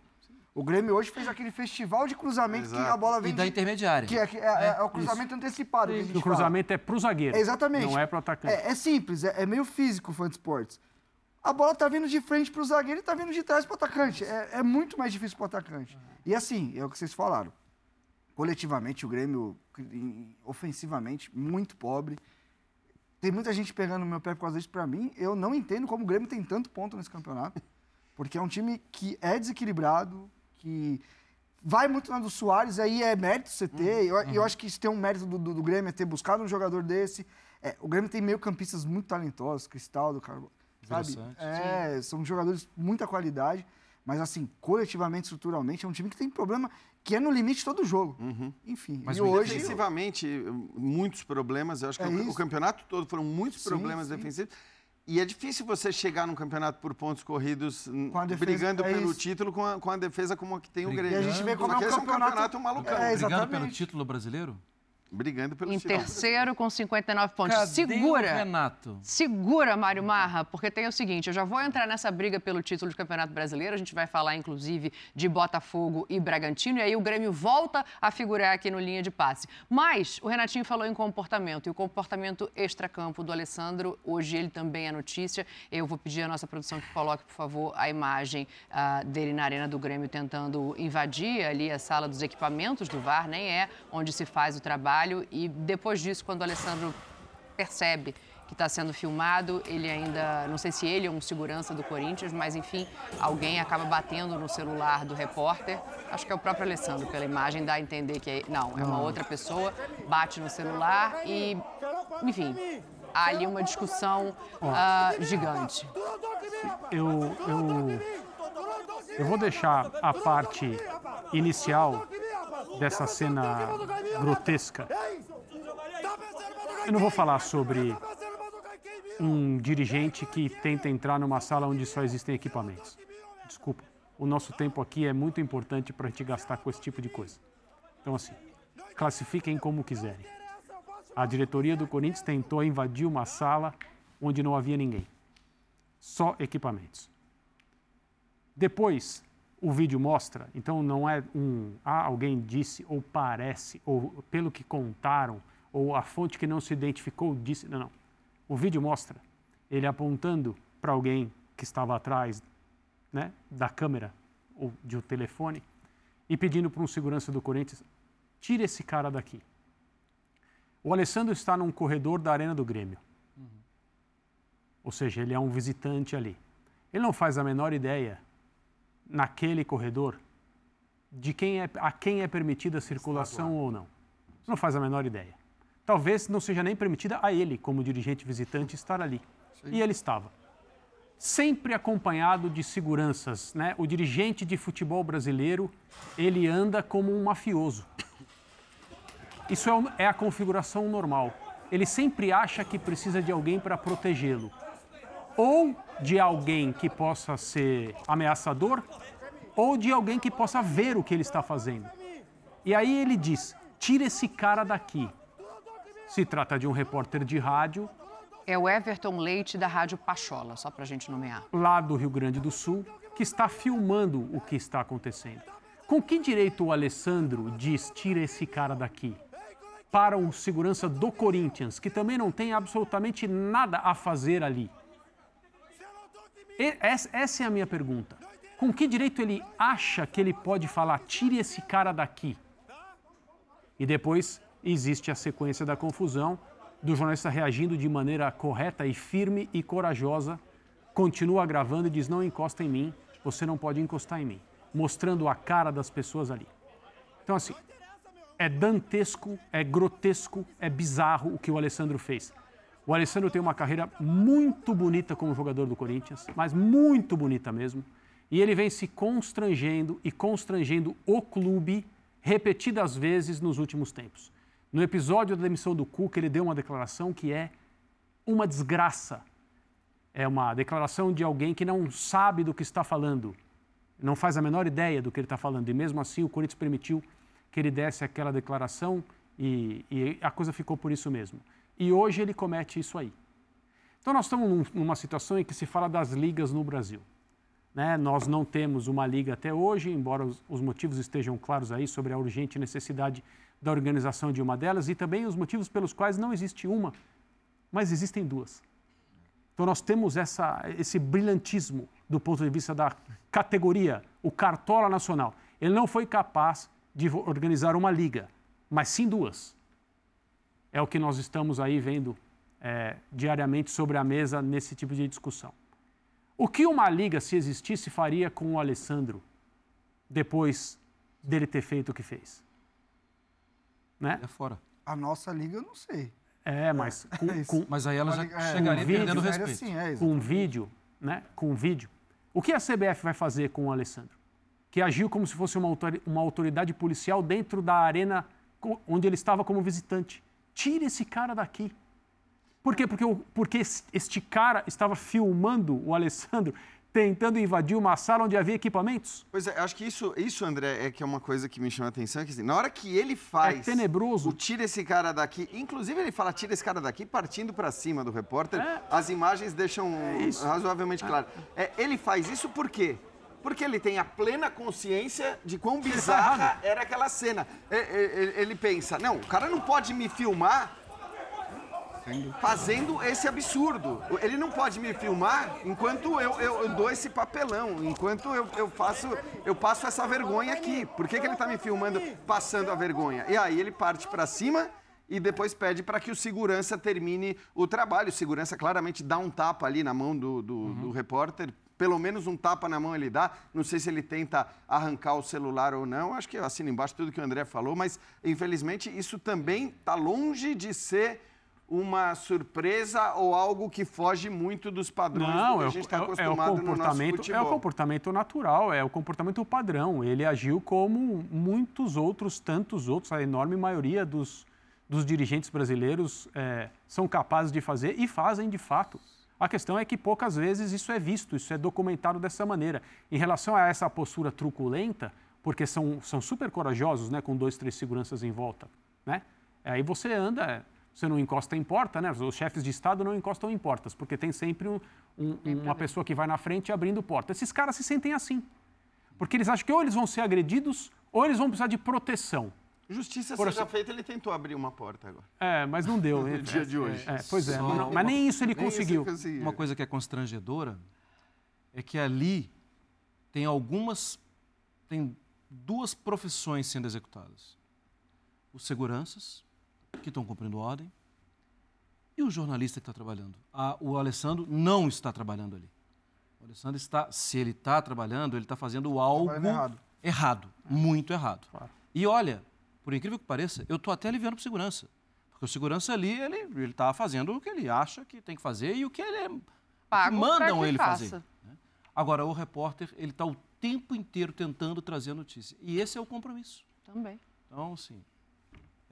O Grêmio hoje fez aquele festival de cruzamento que Exato. a bola E vem. da de- intermediária. que é, que é- é o cruzamento antecipado. que O fala. cruzamento é pro zagueiro. É, exatamente. Não é pro atacante. É, é simples, é, é meio físico o fã de esportes. A bola tá vindo de frente pro zagueiro e tá vindo de trás pro atacante. É, é muito mais difícil pro atacante. E assim, é o que vocês falaram. Coletivamente, o Grêmio, ofensivamente, muito pobre. Tem muita gente pegando no meu pé por causa disso. Pra mim, eu não entendo como o Grêmio tem tanto ponto nesse campeonato. Porque é um time que é desequilibrado, que vai muito na do Soares, aí é mérito você ter. Eu, eu acho que isso tem um mérito do, do, do Grêmio, é ter buscado um jogador desse. É, o Grêmio tem meio campistas muito talentosos, Cristaldo, Carbo, sabe? Interessante. É, são jogadores de muita qualidade, mas assim, coletivamente, estruturalmente, é um time que tem problema que é no limite todo jogo. Enfim, Mas e o hoje... Defensivamente, muitos problemas. Eu acho que É o, o campeonato todo foram muitos Sim, problemas sim. defensivos. E é difícil você chegar num campeonato por pontos corridos, defesa, brigando é pelo isso. título com a, com a defesa como a que tem o Brigando. Grêmio. E a gente vê como é que um campeonato- é um campeonato malucão. É, Brigando pelo título brasileiro? Brigando pelo Em terceiro, com 59 pontos. Cadê o Segura. Renato? Segura, Mário Marra, porque tem o seguinte: eu já vou entrar nessa briga pelo título de Campeonato Brasileiro. A gente vai falar, inclusive, de Botafogo e Bragantino. E aí o Grêmio volta a figurar aqui no linha de passe. Mas o Renatinho falou em comportamento. E o comportamento extracampo do Alessandro, hoje ele também é notícia. Eu vou pedir à nossa produção que coloque, por favor, a imagem ah, dele na Arena do Grêmio tentando invadir ali a sala dos equipamentos do VAR, nem é onde se faz o trabalho. E depois disso, quando o Alessandro percebe que está sendo filmado, ele ainda, não sei se ele ou um segurança do Corinthians, mas enfim, alguém acaba batendo no celular do repórter. Acho que é o próprio Alessandro, pela imagem, dá a entender que é, não, é uma outra pessoa, bate no celular e, enfim, há ali uma discussão ah, gigante. Eu, eu, eu vou deixar a parte inicial dessa cena grotesca. Eu não vou falar sobre um dirigente que tenta entrar numa sala onde só existem equipamentos. Desculpa, o nosso tempo aqui é muito importante para a gente gastar com esse tipo de coisa. Então, assim, classifiquem como quiserem. A diretoria do Corinthians tentou invadir uma sala onde não havia ninguém. Só equipamentos. Depois, o vídeo mostra, então não é um, ah, alguém disse, ou parece, ou pelo que contaram, ou a fonte que não se identificou disse. Não, não. O vídeo mostra ele apontando para alguém que estava atrás né, da câmera ou de um telefone e pedindo para um segurança do Corinthians: tire esse cara daqui. O Alessandro está num corredor da Arena do Grêmio. Ou seja, ele é um visitante ali. Ele não faz a menor ideia, naquele corredor, de quem é, a quem é permitida a circulação ou não. Não faz a menor ideia. Talvez não seja nem permitida a ele, como dirigente visitante, estar ali. E ele estava. Sempre acompanhado de seguranças. Né? O dirigente de futebol brasileiro, ele anda como um mafioso. Isso é, é a configuração normal. Ele sempre acha que precisa de alguém para protegê-lo. Ou de alguém que possa ser ameaçador, ou de alguém que possa ver o que ele está fazendo. E aí ele diz: tira esse cara daqui. Se trata de um repórter de rádio É o Everton Leite da Rádio Pachola, só para a gente nomear. lá do Rio Grande do Sul que está filmando o que está acontecendo. Com que direito o Alessandro diz tira esse cara daqui? Para um segurança do Corinthians, que também não tem absolutamente nada a fazer ali. Essa é a minha pergunta. Com que direito ele acha que ele pode falar tire esse cara daqui? E depois existe a sequência da confusão do jornalista reagindo de maneira correta e firme e corajosa, continua gravando e diz: Não encosta em mim, você não pode encostar em mim, mostrando a cara das pessoas ali. Então, assim, é dantesco, é grotesco, é bizarro o que o Alessandro fez. O Alessandro tem uma carreira muito bonita como jogador do Corinthians, mas muito bonita mesmo. E ele vem se constrangendo e constrangendo o clube repetidas vezes nos últimos tempos. No episódio da demissão do Cuca, ele deu uma declaração que é uma desgraça. É uma declaração de alguém que não sabe do que está falando, não faz a menor ideia do que ele está falando. E mesmo assim, o Corinthians permitiu que ele desse aquela declaração e, e a coisa ficou por isso mesmo. E hoje ele comete isso aí. Então, nós estamos numa situação em que se fala das ligas no Brasil. Né? Nós não temos uma liga até hoje, embora os, os motivos estejam claros aí sobre a urgente necessidade da organização de uma delas e também os motivos pelos quais não existe uma, mas existem duas. Então nós temos essa, esse brilhantismo do ponto de vista da categoria, o Cartola Nacional. Ele não foi capaz de organizar uma liga, mas sim duas. É o que nós estamos aí vendo é, diariamente sobre a mesa nesse tipo de discussão. O que uma liga, se existisse, faria com o Alessandro depois dele ter feito o que fez? Né? É fora. A nossa liga eu não sei. É, mas com, É com, Mas aí ela já É, chegaria um vídeo, perdendo Era respeito. assim, é, com um vídeo, né? Com um vídeo. O que a CBF vai fazer com o Alessandro? Que agiu como se fosse uma autori- uma autoridade policial dentro da arena onde ele estava como visitante. Tire esse cara daqui. Por quê? Porque, porque es- este cara estava filmando o Alessandro tentando invadir uma sala onde havia equipamentos. Pois é, acho que isso, isso, André, é que é uma coisa que me chama a atenção, é que assim, na hora que ele faz... É tenebroso. O tira esse cara daqui, inclusive ele fala tira esse cara daqui partindo pra cima do repórter, É. as imagens deixam isso. razoavelmente claro. É, ele faz isso por quê? Porque ele tem a plena consciência de quão bizarra era aquela cena. É, é, Ele pensa, não, o cara não pode me filmar fazendo esse absurdo. Ele não pode me filmar enquanto eu, eu- eu dou esse papelão, enquanto eu, eu faço, eu passo essa vergonha aqui. Por que, que ele está me filmando passando a vergonha? E aí ele parte para cima e depois pede para que o segurança termine o trabalho. O segurança claramente dá um tapa ali na mão do, do- do repórter. Pelo menos um tapa na mão ele dá. Não sei se ele tenta arrancar o celular ou não. Acho que eu assino embaixo tudo que o André falou, mas infelizmente isso também está longe de ser uma surpresa ou algo que foge muito dos padrões do Não, que é a o, gente está é o- é o acostumado no nosso comportamento, é o futebol. comportamento natural, é o comportamento padrão. Ele agiu como muitos outros, tantos outros, a enorme maioria dos, dos dirigentes brasileiros é, são capazes de fazer e fazem de fato. A questão é que poucas vezes isso é visto, isso é documentado dessa maneira. Em relação a essa postura truculenta, porque são, são super corajosos, né, com dois, três seguranças em volta, né? Aí você anda, você não encosta em porta, né? Os chefes de Estado não encostam em portas, porque tem sempre um- um- uma pessoa que vai na frente abrindo porta. Esses caras se sentem assim, porque eles acham que ou eles vão ser agredidos ou eles vão precisar de proteção. Justiça Por seja assim- feita, ele tentou abrir uma porta agora. É, mas não deu. [laughs] No dia de hoje. É, pois é, mas, mas nem isso ele Nem isso conseguiu. conseguiu. Uma coisa que é constrangedora é que ali tem algumas. tem duas profissões sendo executadas: os seguranças, que estão cumprindo ordem, e o jornalista que está trabalhando. Ah, o Alessandro não está trabalhando ali. O Alessandro está, se ele está trabalhando, ele está fazendo algo Trabalhando errado. errado, muito errado. Claro. E olha, por incrível que pareça, eu estou até aliviando para o segurança. Porque o segurança ali, ele está fazendo o que ele acha que tem que fazer e o que ele é, Pago mandam que ele faça. fazer. né? Agora, o repórter, ele está o tempo inteiro tentando trazer a notícia. E esse é o compromisso. Também. Então, assim,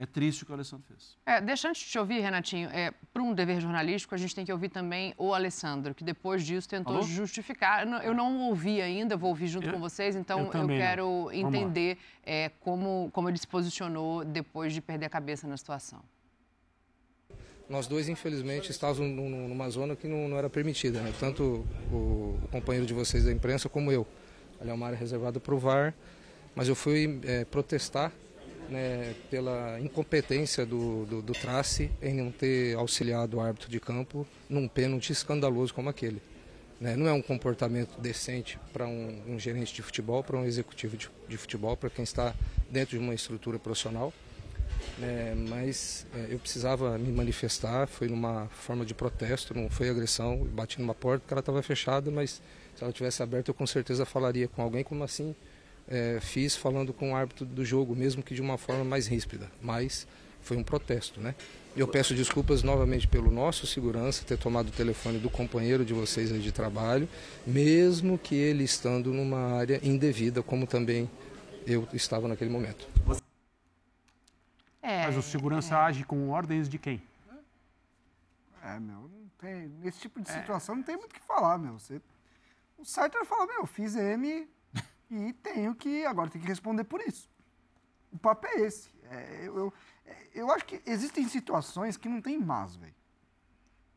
é triste o que o Alessandro fez. É, deixa antes de te ouvir, Renatinho, é, para um dever jornalístico, a gente tem que ouvir também o Alessandro, que depois disso tentou Alô? justificar. Eu não- não ouvi ainda, vou ouvir junto Eu- com vocês, então eu eu, não. quero lá. entender é, como, como ele se posicionou depois de perder a cabeça na situação. Nós dois, infelizmente, estávamos num- num- numa zona que não, não era permitida, né? tanto o, o companheiro de vocês da imprensa como eu. Ali é uma área reservada para o VAR, mas eu fui eh, protestar né, pela incompetência do, do, do Trace em não ter auxiliado o árbitro de campo num pênalti escandaloso como aquele. né? Não é um comportamento decente para um, um gerente de futebol, para um executivo de, de futebol, para quem está dentro de uma estrutura profissional. É, mas é, eu precisava me manifestar, foi numa forma de protesto, não foi agressão. Bati numa porta porque ela estava fechada, mas se ela tivesse aberta eu com certeza falaria com alguém, como assim é, fiz falando com o árbitro do jogo, mesmo que de uma forma mais ríspida. Mas foi um protesto, né? Eu peço desculpas novamente pelo nosso segurança ter tomado o telefone do companheiro de vocês aí de trabalho, mesmo que ele estando numa área indevida, como também eu estava naquele momento. É, Mas o segurança age com ordens de quem? É, meu, tem, nesse tipo de situação não tem muito o que falar, meu. Você, o certo era falar, meu, fiz M e tenho que, agora tenho que responder por isso. O papo é esse. É, eu, eu, é, eu acho que existem situações que não tem mais, velho.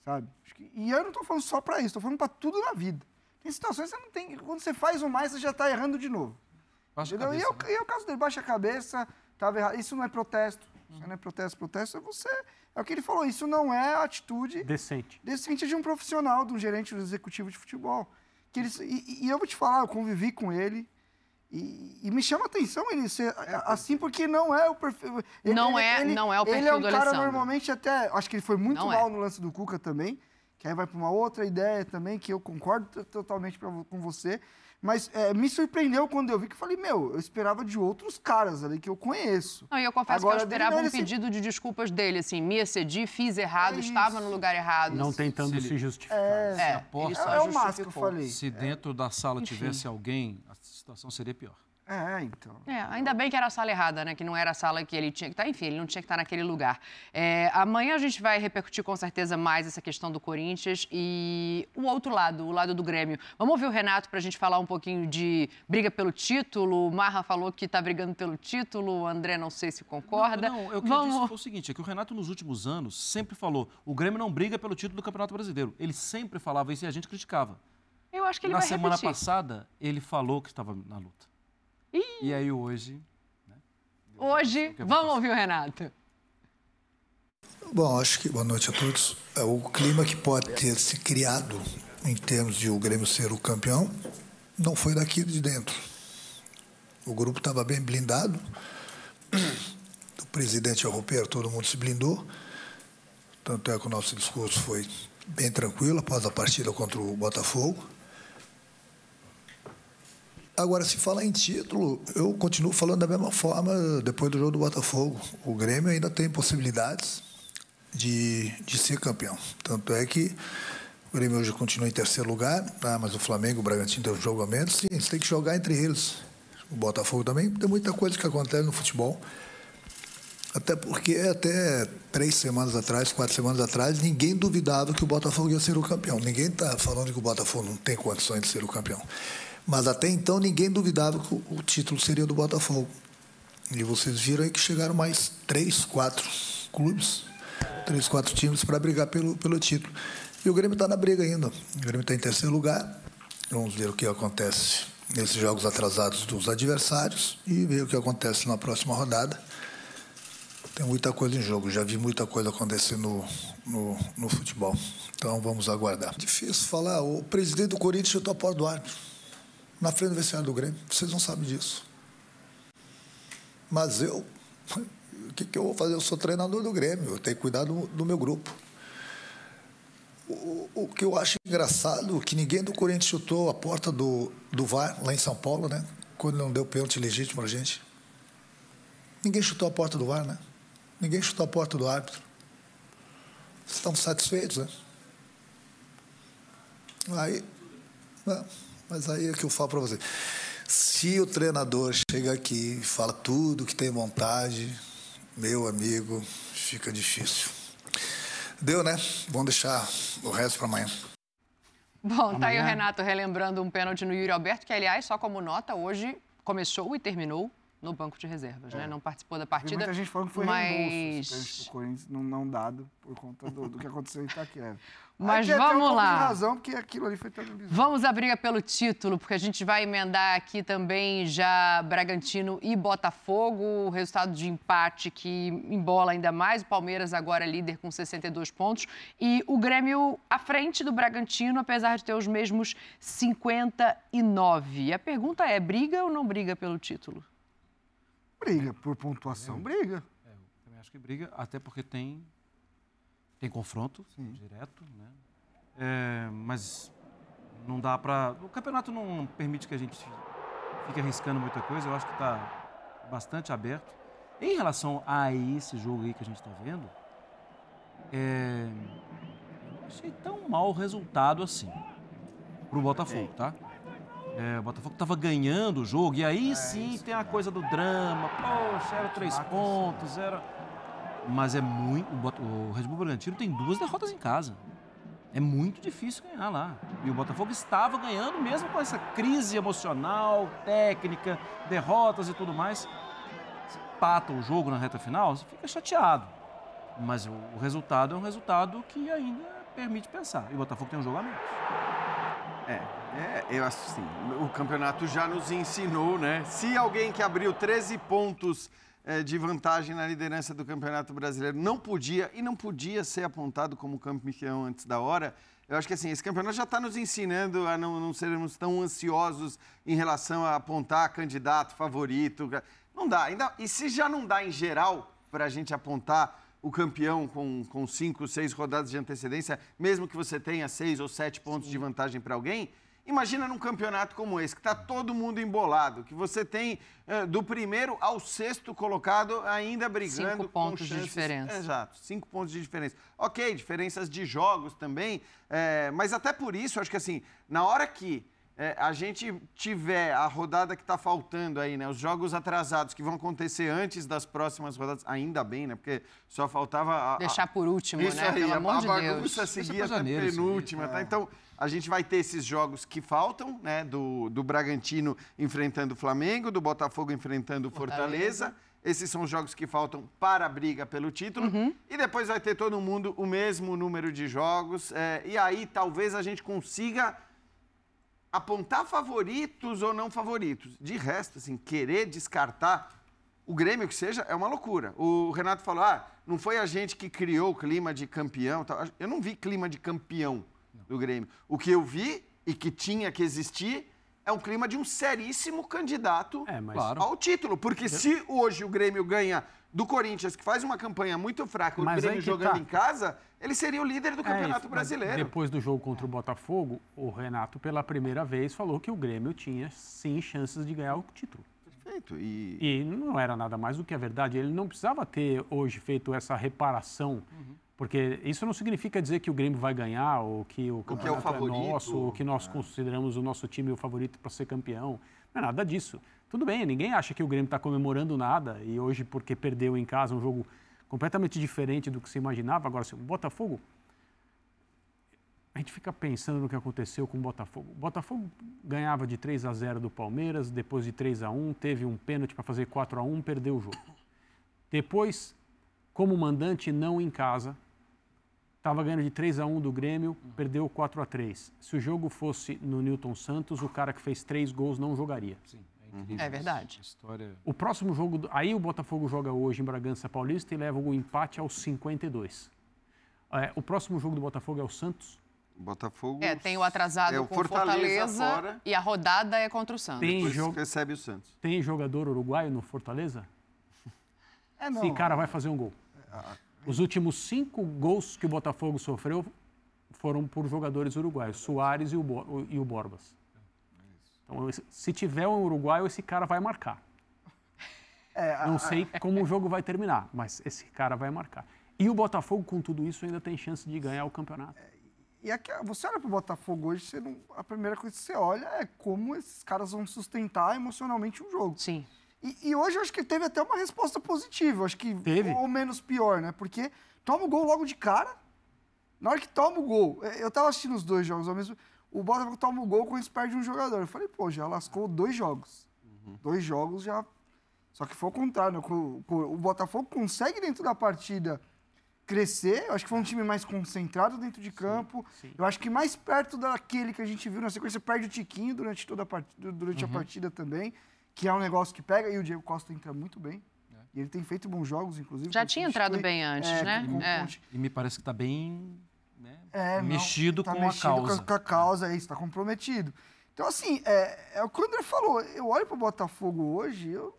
Sabe? Acho que- e eu não tô falando só pra isso, tô falando pra tudo na vida. Tem situações que você não tem. Quando você faz o mais, você já tá errando de novo. Baixa a cabeça, e, é o, né? o caso dele, baixa a cabeça, tava errado. Isso não é protesto. Isso não é protesto, protesto é você. É o que ele falou, isso não é atitude Decente. decente de um profissional, de um gerente executivo de futebol. Que eles, e, e eu vou te falar, eu convivi com ele. E, e me chama a atenção ele ser assim, porque não é o perfil. ele- Não ele- é- ele- não é o Ele é perfil um do cara Alessandro. normalmente até. Acho que ele foi muito Não é. mal no lance do Cuca também. Que aí vai para uma outra ideia também, que eu concordo totalmente pra com você. Mas é, me surpreendeu quando eu vi que eu falei, meu, eu esperava de outros caras ali que eu conheço. Não, e eu confesso Agora, que eu esperava um se- pedido de desculpas dele, assim, me excedi, fiz errado, É estava no lugar errado. Não tentando Se ele- se justificar. É, a porta- ele só É, é o máximo que eu falei. Se dentro da sala tivesse alguém, a situação seria pior. É, então. É, ainda bem que era a sala errada, né? Que não era a sala que ele tinha que estar. Enfim, ele não tinha que estar naquele lugar. É, amanhã a gente vai repercutir com certeza mais essa questão do Corinthians e o outro lado, o lado do Grêmio. Vamos ouvir o Renato para a gente falar um pouquinho de briga pelo título. O Marra falou que está brigando pelo título. O André não sei se concorda. Não, não, o que eu Vamos... disse foi o seguinte, é que o Renato nos últimos anos sempre falou, o Grêmio não briga pelo título do Campeonato Brasileiro. Ele sempre falava isso e a gente criticava. Eu acho que ele Na vai semana repetir. passada, ele falou que estava na luta. E aí hoje... Hoje, que vamos ouvir o Renato. Bom, acho que boa noite a todos. É, O clima que pode ter se criado em termos de o Grêmio ser o campeão não foi daqui de dentro. O grupo estava bem blindado. [clears throat] Do presidente roupeiro, todo mundo se blindou. Tanto é que o nosso discurso foi bem tranquilo após a partida contra o Botafogo. Agora, se falar em título, eu continuo falando da mesma forma depois do jogo do Botafogo. O Grêmio ainda tem possibilidades de, de ser campeão. Tanto é que o Grêmio hoje continua em terceiro lugar, tá? mas o Flamengo, o Bragantino tem um jogo a menos, sim, eles têm que jogar entre eles. O Botafogo também, tem muita coisa que acontece no futebol. Até porque até três semanas atrás, quatro semanas atrás, ninguém duvidava que o Botafogo ia ser o campeão. Ninguém está falando que o Botafogo não tem condições de ser o campeão. Mas até então ninguém duvidava que o, título seria do Botafogo. E vocês viram aí que chegaram mais três, quatro clubes, três, quatro times para brigar pelo, pelo título. E o Grêmio está na briga ainda. O Grêmio está em terceiro lugar. Vamos ver o que acontece nesses jogos atrasados dos adversários e ver o que acontece na próxima rodada. Tem muita coisa em jogo, já vi muita coisa acontecer no, no, no futebol. Então vamos aguardar. Difícil falar, o presidente do Corinthians chutou a porta do árbitro, na frente do vestiário do Grêmio. Vocês não sabem disso. Mas eu, [laughs] o que, que eu vou fazer? Eu sou treinador do Grêmio, eu tenho que cuidar do, meu grupo. O, o que eu acho engraçado que ninguém do Corinthians chutou a porta do, do VAR lá em São Paulo, né? Quando não deu pênalti legítimo pra gente. Ninguém chutou a porta do VAR, né? Ninguém chutou a porta do árbitro. Vocês estão satisfeitos, né? Aí, não, mas aí é que eu falo para você. Se o treinador chega aqui e fala tudo que tem vontade, meu amigo, fica difícil. Deu, né? Vamos deixar o resto para amanhã. Bom, tá aí o Amanhã. Renato relembrando um pênalti no Yuri Alberto, que, aliás, só como nota, hoje começou e terminou no banco de reservas, né? Não participou da partida. muita gente falando que foi mas... reembolso esse pênalti pro Corinthians não, não dado por conta do, do que aconteceu em Itaquera. [laughs] Mas Aí tem um vamos lá. de razão, porque aquilo ali foi televisão. Vamos à briga pelo título, porque a gente vai emendar aqui também já Bragantino e Botafogo, o resultado de empate que embola ainda mais, o Palmeiras agora líder com 62 pontos e o Grêmio à frente do Bragantino, apesar de ter os mesmos 59. E a pergunta é, briga ou não briga pelo título? Briga por pontuação, briga. É, eu também acho que briga, até porque tem, tem confronto direto, né? É, mas não dá pra. O campeonato não permite que a gente fique arriscando muita coisa, eu acho que está bastante aberto. Em relação a esse jogo aí que a gente está vendo, é, achei tão mau o resultado assim pro Botafogo, tá? É, o Botafogo estava ganhando o jogo, e aí sim tem a coisa do drama. Poxa, era três pontos, era. Mas é muito. O, Red Bull Bragantino tem duas derrotas em casa. É muito difícil ganhar lá. E o Botafogo estava ganhando mesmo com essa crise emocional, técnica, derrotas e tudo mais. Você pata o jogo na reta final, você fica chateado. Mas o, o resultado é um resultado que ainda permite pensar. E o Botafogo tem um jogo a menos. É, é, eu acho assim, o campeonato já nos ensinou, né? Se alguém que abriu 13 pontos é, de vantagem na liderança do Campeonato Brasileiro não podia e não podia ser apontado como campeão antes da hora, eu acho que assim, esse campeonato já está nos ensinando a não, não sermos tão ansiosos em relação a apontar candidato favorito. Não dá. Ainda, e se já não dá em geral para a gente apontar o campeão com, com cinco, seis rodadas de antecedência, mesmo que você tenha seis ou sete pontos Sim. de vantagem para alguém. Imagina num campeonato como esse, que está todo mundo embolado, que você tem uh, do primeiro ao sexto colocado ainda brigando. Cinco pontos de diferença. Exato, cinco pontos de diferença. Ok, diferenças de jogos também, é, mas até por isso, acho que assim, na hora que é, a gente tiver a rodada que está faltando aí, né? Os jogos atrasados que vão acontecer antes das próximas rodadas, ainda bem, né? Porque só faltava. A, a, Deixar por último, isso né? Aí, Pelo a, amor a de bagunça Deus. seguia até penúltima, tá? Então, a gente vai ter esses jogos que faltam, né? Do, do Bragantino enfrentando o Flamengo, do Botafogo enfrentando o Fortaleza. Fortaleza. Esses são os jogos que faltam para a briga pelo título. Uhum. E depois vai ter todo mundo o mesmo número de jogos. É, e aí talvez a gente consiga apontar favoritos ou não favoritos. De resto, assim, querer descartar o Grêmio que seja é uma loucura. O Renato falou: ah, não foi a gente que criou o clima de campeão. Eu não vi clima de campeão do Grêmio. O que eu vi e que tinha que existir é um clima de um seríssimo candidato é, mas... ao título. Porque se hoje o Grêmio ganha do Corinthians, que faz uma campanha muito fraca, o Grêmio jogando tá. em casa, ele seria o líder do é Campeonato Brasileiro. Depois do jogo contra o Botafogo, o Renato, pela primeira vez, falou que o Grêmio tinha, sim, chances de ganhar o título. Perfeito. E... e não era nada mais do que a verdade. Ele não precisava ter hoje feito essa reparação, uhum. Porque isso não significa dizer que o Grêmio vai ganhar, ou que o campeonato que é, o favorito, é nosso, ou que nós é. consideramos o nosso time o favorito para ser campeão. Não é nada disso. Tudo bem, ninguém acha que o Grêmio está comemorando nada, e hoje, porque perdeu em casa um jogo completamente diferente do que se imaginava. Agora, assim, o Botafogo, a gente fica pensando no que aconteceu com o Botafogo. O Botafogo ganhava de 3 a 0 do Palmeiras, depois de 3 a 1 teve um pênalti para fazer 4 a 1 perdeu o jogo. Depois, como mandante não em casa, estava ganhando de 3 a 1 do Grêmio, perdeu 4 a 3 Se o jogo fosse no Newton Santos, o cara que fez três gols não jogaria. Sim. É verdade. História... O próximo jogo, aí o Botafogo joga hoje em Bragança Paulista e leva o empate aos 52. É, o próximo jogo do Botafogo é o Santos. Botafogo. É, tem o atrasado é, o com Fortaleza, Fortaleza e a rodada é contra o Santos. Tem jogo recebe o Santos. Tem jogador uruguaio no Fortaleza? [laughs] É não. Esse cara vai fazer um gol. Os últimos cinco gols que o Botafogo sofreu foram por jogadores uruguaios, Soares e o, e o Borbas. Então, se tiver um uruguaio, esse cara vai marcar. [laughs] É, Não sei como o jogo vai terminar, mas esse cara vai marcar. E o Botafogo, com tudo isso, ainda tem chance de ganhar o campeonato. É, e aqui, você olha para o Botafogo hoje, você não, a primeira coisa que você olha é como esses caras vão sustentar emocionalmente o jogo. Sim. E, e hoje eu acho que teve até uma resposta positiva, acho que teve. ou menos pior, né? Porque toma o gol logo de cara. Na hora que toma o gol, eu tava assistindo os dois jogos ao mesmo o Botafogo toma o gol quando eles perdem um jogador. Eu falei, pô, já lascou dois jogos. Uhum. Dois jogos já. Só que foi o contrário. Né? O, Botafogo consegue dentro da partida crescer. Eu acho que foi um time mais concentrado dentro de campo. Sim, sim. Eu acho que mais perto daquele que a gente viu na sequência, perde o Tiquinho durante toda a partida, durante uhum. a partida também, que é um negócio que pega. E o Diego Costa entra muito bem. É. E ele tem feito bons jogos, inclusive. Já tinha entrado bem antes, é, né? Com, é. E me parece que está bem né? É, mexido não, tá com mexido a causa. Com a, causa, é isso, está comprometido. Então, assim, é, é o que o André falou. Eu olho para o Botafogo hoje, eu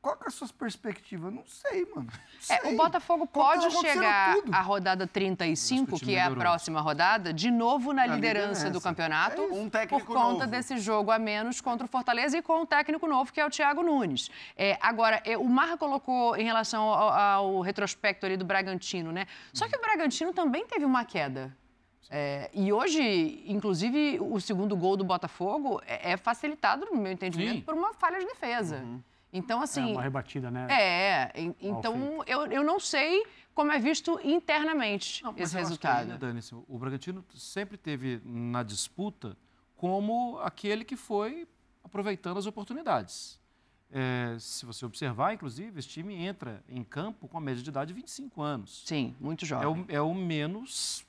qual que é a sua perspectiva? Não sei, mano. Não sei. É, o Botafogo pode tá chegar à rodada 35, que é a próxima rodada, de novo na, na liderança, liderança, do campeonato, é um por conta novo. desse jogo a menos contra o Fortaleza e com um técnico novo, que é o Thiago Nunes. É, agora, é, o Marra colocou em relação ao, ao, retrospecto ali do Bragantino, né? Só que o Bragantino também teve uma queda. É, e hoje, inclusive, o segundo gol do Botafogo é, é facilitado, no meu entendimento, Sim. por uma falha de defesa. Uhum. Então, assim. É uma rebatida, né? É, en- então eu, eu não sei como é visto internamente Não, mas esse eu acho que resultado. aí, né, Dani, assim, o Bragantino sempre teve na disputa como aquele que foi aproveitando as oportunidades. É, se você observar, inclusive, esse time entra em campo com a média de idade de 25 anos. Sim, muito É jovem. o, é o menos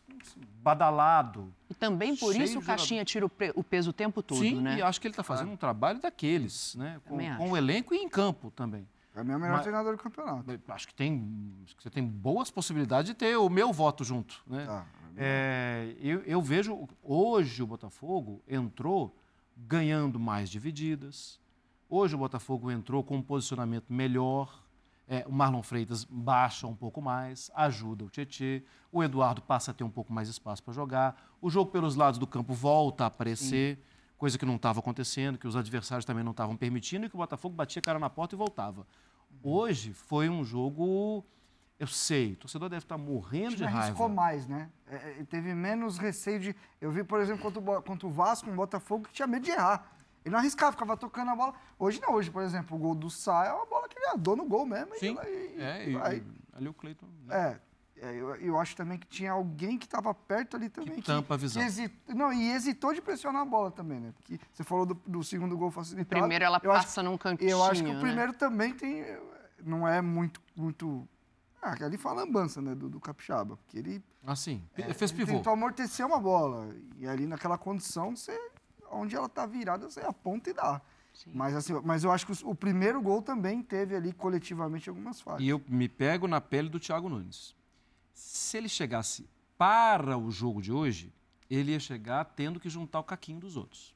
badalado. E também por isso o Caixinha tira o, o peso o tempo todo, Sim, né? e acho que ele está fazendo um trabalho daqueles, né? Com, com o elenco e em campo também. É o melhor Mas- treinador do campeonato. Acho que tem, acho que você tem boas possibilidades de ter o meu voto junto, né? Tá. É, eu, eu vejo hoje o Botafogo entrou ganhando mais divididas. Hoje o Botafogo entrou com um posicionamento melhor. É, o Marlon Freitas baixa um pouco mais, ajuda o Tietê. O Eduardo passa a ter um pouco mais espaço para jogar. O jogo pelos lados do campo volta a aparecer, coisa que não estava acontecendo, que os adversários também não estavam permitindo e que o Botafogo batia a cara na porta e voltava. Hoje foi um jogo. Eu sei, o torcedor deve estar morrendo O de raiva. arriscou mais, né? É, é, teve menos receio de. Eu vi, por exemplo, contra o, contra o Vasco, um Botafogo que tinha medo de errar. Ele não arriscava, ficava tocando a bola. Hoje não, hoje, por exemplo, o gol do Sá é uma bola que ele andou no gol mesmo. Sim, e, ela- e- é, e e, vai. ali o Cleiton. né? É, é, eu, eu acho também que tinha alguém que estava perto ali também. Que, tampa a visão. que não, e hesitou de pressionar a bola também, né? Porque você falou do, do segundo gol facilitado. Primeiro ela eu acho- passa num cantinho. Eu acho que o né? primeiro também tem. Não é muito. muito ah, ali foi a lambança, né? Do, do Capixaba. Porque ele Assim, é, fez ele pivô. tentou amortecer uma bola. E ali naquela condição, você, onde ela tá virada, você aponta e dá. Mas, assim, mas eu acho que o primeiro gol também teve ali coletivamente algumas falhas. E eu me pego na pele do Thiago Nunes. Se ele chegasse para o jogo de hoje, ele ia chegar tendo que juntar o caquinho dos outros.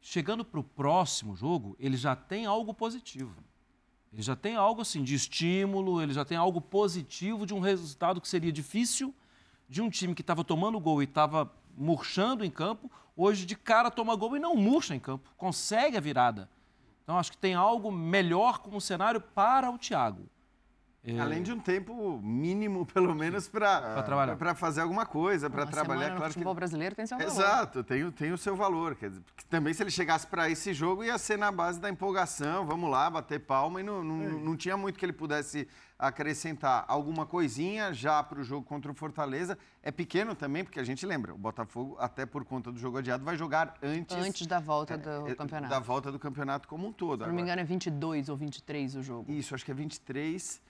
Chegando para o próximo jogo, ele já tem algo positivo. Ele já tem algo assim de estímulo, ele já tem algo positivo de um resultado que seria difícil de um time que estava tomando gol e estava murchando em campo, hoje de cara toma gol e não murcha em campo, consegue a virada. Então acho que tem algo melhor como cenário para o Thiago. É, Além de um tempo mínimo, [laughs] pelo menos, para para fazer alguma coisa, para trabalhar. semana no Claro que futebol brasileiro tem seu valor. Exato, tem, o- tem o seu valor. Quer dizer, também se ele chegasse para esse jogo, ia ser na base da empolgação, vamos lá, bater palma, e não, não, não tinha muito que ele pudesse acrescentar alguma coisinha já para o jogo contra o Fortaleza. É pequeno também, porque a gente lembra, o Botafogo, até por conta do jogo adiado, vai jogar antes, Antes da volta do é, campeonato. da volta do campeonato como um todo. Se não me engano, é 22 ou 23 o jogo. isso, acho que é 23.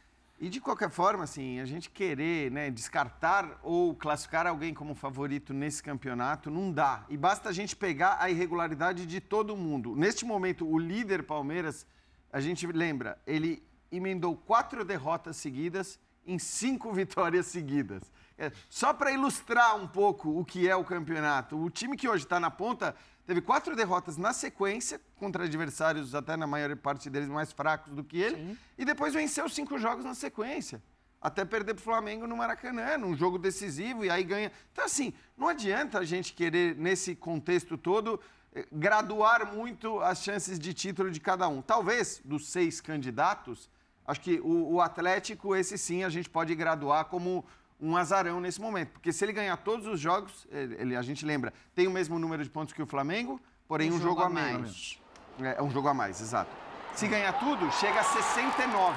E de qualquer forma, assim, a gente querer né, descartar ou classificar alguém como favorito nesse campeonato não dá. E basta a gente pegar a irregularidade de todo mundo. Neste momento, o líder Palmeiras, a gente lembra, ele emendou quatro derrotas seguidas em cinco [laughs] vitórias seguidas. É, só para ilustrar um pouco o que é o campeonato, o time que hoje está na ponta teve quatro derrotas na sequência contra adversários, até na maior parte deles mais fracos do que ele, e depois venceu cinco jogos na sequência. Até perder para o Flamengo no Maracanã, num jogo decisivo, e aí ganha. Então, assim, não adianta a gente querer, nesse contexto todo, eh, graduar muito as chances de título de cada um. Talvez, dos seis candidatos, acho que o, o Atlético, esse sim, a gente pode graduar como um azarão nesse momento. Porque se ele ganhar todos os jogos, ele, a gente lembra, tem o mesmo número de pontos que o Flamengo, porém um, jogo, a menos. É, é um jogo a mais, exato. Se ganhar tudo, chega a 69.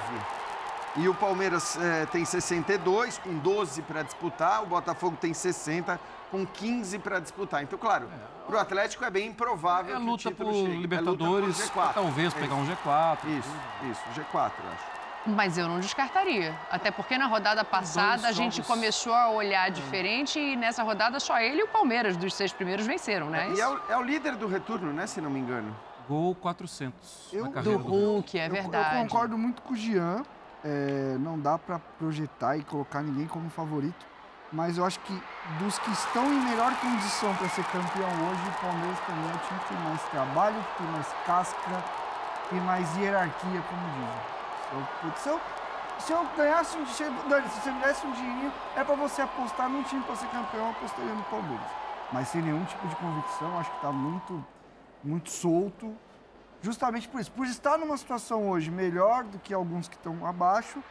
E o Palmeiras eh, tem 62, com 12 para disputar. O Botafogo tem 60, com 15 para disputar. Então, claro, para o Atlético é bem improvável É a que o luta título por chegue. É luta Libertadores, por G4. talvez É pegar isso. um G4. Isso, isso, G4, eu acho. Mas eu não descartaria. Até porque na rodada passada a gente jogos. começou a olhar diferente e nessa rodada só ele e o Palmeiras, dos seis primeiros, venceram, né? E é o, é o líder do retorno, né, se não me engano. Gol 400 Eu- na Do Hulk. É Eu- verdade. Eu concordo muito com o Jean. é, não dá para projetar e colocar ninguém como favorito. Mas eu acho que dos que estão em melhor condição para ser campeão hoje, o Palmeiras também é o time que tem mais trabalho, que tem mais casca, tem mais hierarquia, como dizem. Eu, putz, se eu, se eu ganhasse um dinheiro, se você me desse um dinheirinho, é para você apostar num time para ser campeão, eu apostaria no Palmeiras. Mas sem nenhum tipo de convicção, acho que está muito, muito solto justamente por isso, por estar numa situação hoje melhor do que alguns que estão abaixo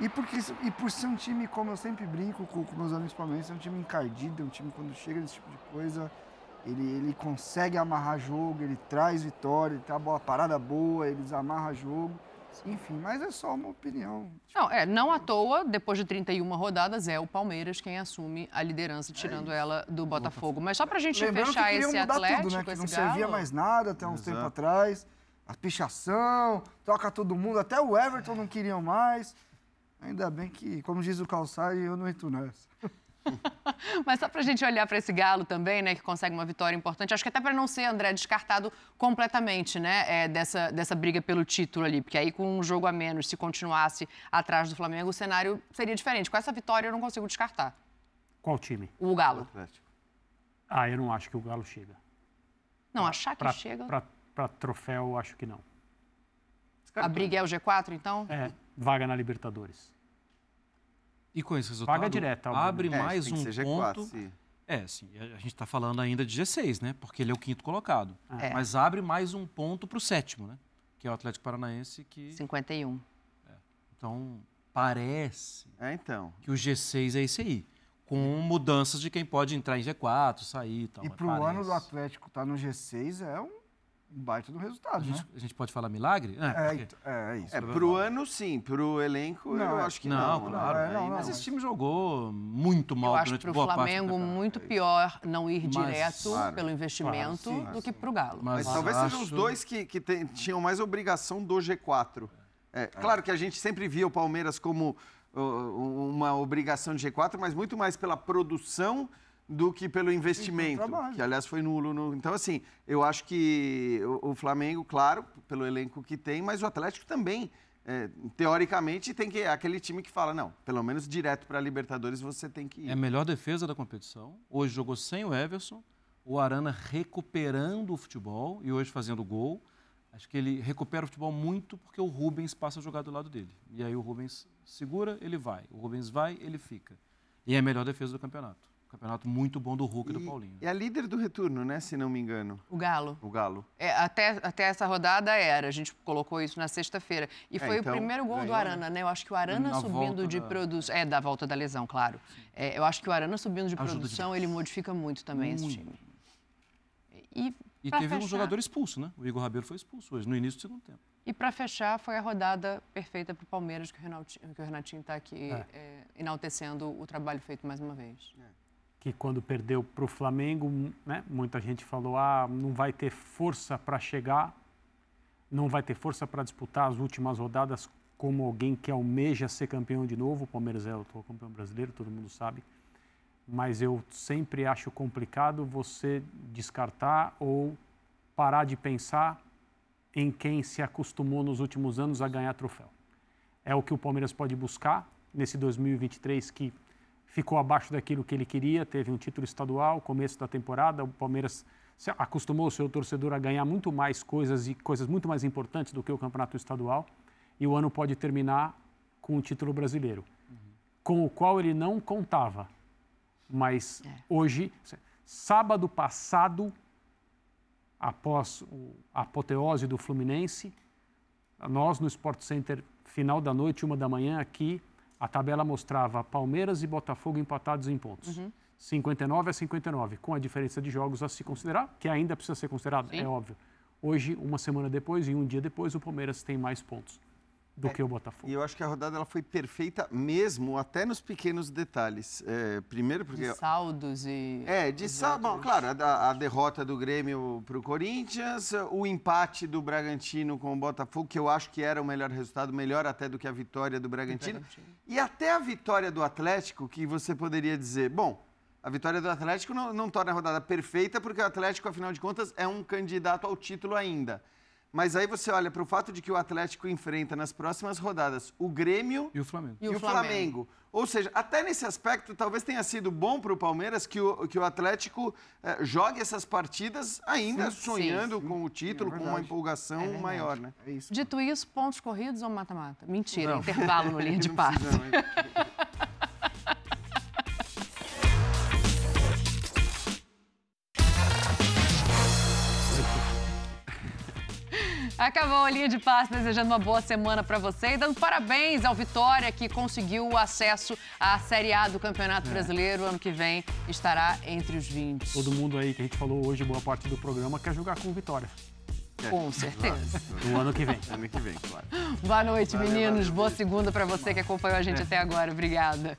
e, porque, e por ser um time, como eu sempre brinco com, com meus amigos palmeirenses, é um time encardido, é um time quando chega nesse tipo de coisa, Ele, ele consegue amarrar jogo, ele traz vitória, ele tem a bola parada boa, ele desamarra jogo. Enfim, mas é só uma opinião. Não, é, não à toa, depois de 31 rodadas, é o Palmeiras quem assume a liderança, tirando ela do Botafogo. Mas só pra gente Lembrando fechar esse mudar Atlético, tudo, né? Que esse não Galo... servia mais nada até uns Exato. tempos atrás. A pichação, troca todo mundo, até o Everton não queriam mais. Ainda bem que, como diz o Calçai, eu não entro nessa. [laughs] [laughs] Mas só pra gente olhar para esse Galo também, né, que consegue uma vitória importante, acho que até para não ser, André, descartado completamente, né, é, dessa, dessa briga pelo título ali, porque aí com um jogo a menos, se continuasse atrás do Flamengo, o cenário seria diferente. Com essa vitória eu não consigo descartar Qual time? o Galo. Ah, eu não acho que o Galo chega. Não, achar que Pra, chega... pra- pra troféu, acho que não. A briga é o G4, então? É, vaga na Libertadores. E com esse resultado, Paga direta, abre obviamente. É, mais tem que um ser G4, ponto. É, sim. A gente está falando ainda de G6, né? Porque ele é o quinto colocado. É. Mas abre mais um ponto para o sétimo, né? Que é o Atlético Paranaense, que 51. então parece É, então. que o G6 é esse aí. Com mudanças de quem pode entrar em G4, sair e tal. E mas pro ano do Atlético estar no G6 é um baita do A resultado, gente, né? a gente pode falar milagre? É, É, porque- então, é, é isso. É, pro ano, sim. Pro elenco, Não, eu é- acho que não, não. claro. né? É, não, Mas mas- esse time jogou muito mal Eu acho durante para o boa parte Flamengo campeonato. muito pior não ir Mas- direto Claro. pelo investimento Claro, sim, do que para o Galo. Mas Mas talvez sejam os acho- dois que, que tem- tinham mais obrigação do G4. É, Claro que a gente sempre via o Palmeiras como uh, uma obrigação de G4, mas muito mais pela produção do que pelo investimento, que aliás foi nulo. no- Então, assim, eu acho que o, o Flamengo, claro, pelo elenco que tem, mas o Atlético também, é, teoricamente, tem que é aquele time que fala, não, pelo menos direto para a Libertadores você tem que ir. É a melhor defesa da competição. Hoje jogou sem o Everson, o Arana recuperando o futebol e hoje fazendo gol. Acho que ele recupera o futebol muito porque o Rubens passa a jogar do lado dele. E aí o Rubens segura, ele vai. O Rubens vai, ele fica. E é a melhor defesa do campeonato. Campeonato muito bom do Hulk e do E- Paulinho. É a líder do retorno, né? Se não me engano, O Galo. o Galo. É, até, até essa rodada era, a gente colocou isso na sexta-feira. E É, foi então, o primeiro gol do ganhou, né? Arana, né? Eu acho que o Arana Na subindo de da- produção. É, da volta da lesão, claro. É, eu acho que o Arana subindo de Ajuda produção, ele modifica muito também esse time. E, E teve um fechar- jogador expulso, né? O Igor Rabelo foi expulso hoje, no início do segundo tempo. E para fechar, foi a rodada perfeita para o Palmeiras, que o Renatinho, que o Renatinho está aqui é, enaltecendo o trabalho feito mais uma vez. Que quando perdeu para o Flamengo, né, muita gente falou, ah, não vai ter força para chegar, não vai ter força para disputar as últimas rodadas como alguém que almeja ser campeão de novo. O Palmeiras é o campeão brasileiro, todo mundo sabe. Mas eu sempre acho complicado você descartar ou parar de pensar em quem se acostumou nos últimos anos a ganhar troféu. É o que o Palmeiras pode buscar nesse 2023 que ficou abaixo daquilo que ele queria, teve um título estadual, começo da temporada, o Palmeiras acostumou o seu torcedor a ganhar muito mais coisas e coisas muito mais importantes do que o campeonato estadual, e o ano pode terminar com o título brasileiro, com o qual ele não contava. Mas hoje, sábado passado, após a apoteose do Fluminense, nós no Sport Center, final da noite, uma da manhã, aqui, a tabela mostrava Palmeiras e Botafogo empatados em pontos. 59 a 59, com a diferença de jogos a se considerar, que ainda precisa ser considerado, é óbvio. Hoje, uma semana depois e um dia depois, o Palmeiras tem mais pontos do que o Botafogo. E eu acho que a rodada ela foi perfeita mesmo, até nos pequenos detalhes. É, primeiro porque... De saldos e. É, de os sábado, outros. claro, a, a derrota do Grêmio para o Corinthians, o empate do Bragantino com o Botafogo, que eu acho que era o melhor resultado, melhor até do que a vitória do Bragantino. Bragantino. E até a vitória do Atlético, que você poderia dizer, bom, a vitória do Atlético não, não torna a rodada perfeita, porque o Atlético, afinal de contas, é um candidato ao título ainda. Mas aí você olha para o fato de que o Atlético enfrenta nas próximas rodadas o Grêmio E o Flamengo. E o Flamengo. Ou seja, até nesse aspecto, talvez tenha sido bom para o Palmeiras que o, que o Atlético eh, jogue essas partidas ainda sonhando com o título, É com uma empolgação É maior, né? É isso. Dito isso, pontos corridos ou mata-mata? Mentira, Não. intervalo no [laughs] linha de Não passe. Acabou a linha de passe, desejando uma boa semana para você e dando parabéns ao Vitória, que conseguiu o acesso à Série A do Campeonato É. Brasileiro. Ano que vem estará entre os 20. Todo mundo aí que a gente falou hoje, boa parte do programa, quer jogar com Vitória. Com certeza. No ano que vem. Ano que vem, claro. Boa noite, Valeu, meninos. valeu, Boa segunda para você que acompanhou a gente até agora. Obrigada.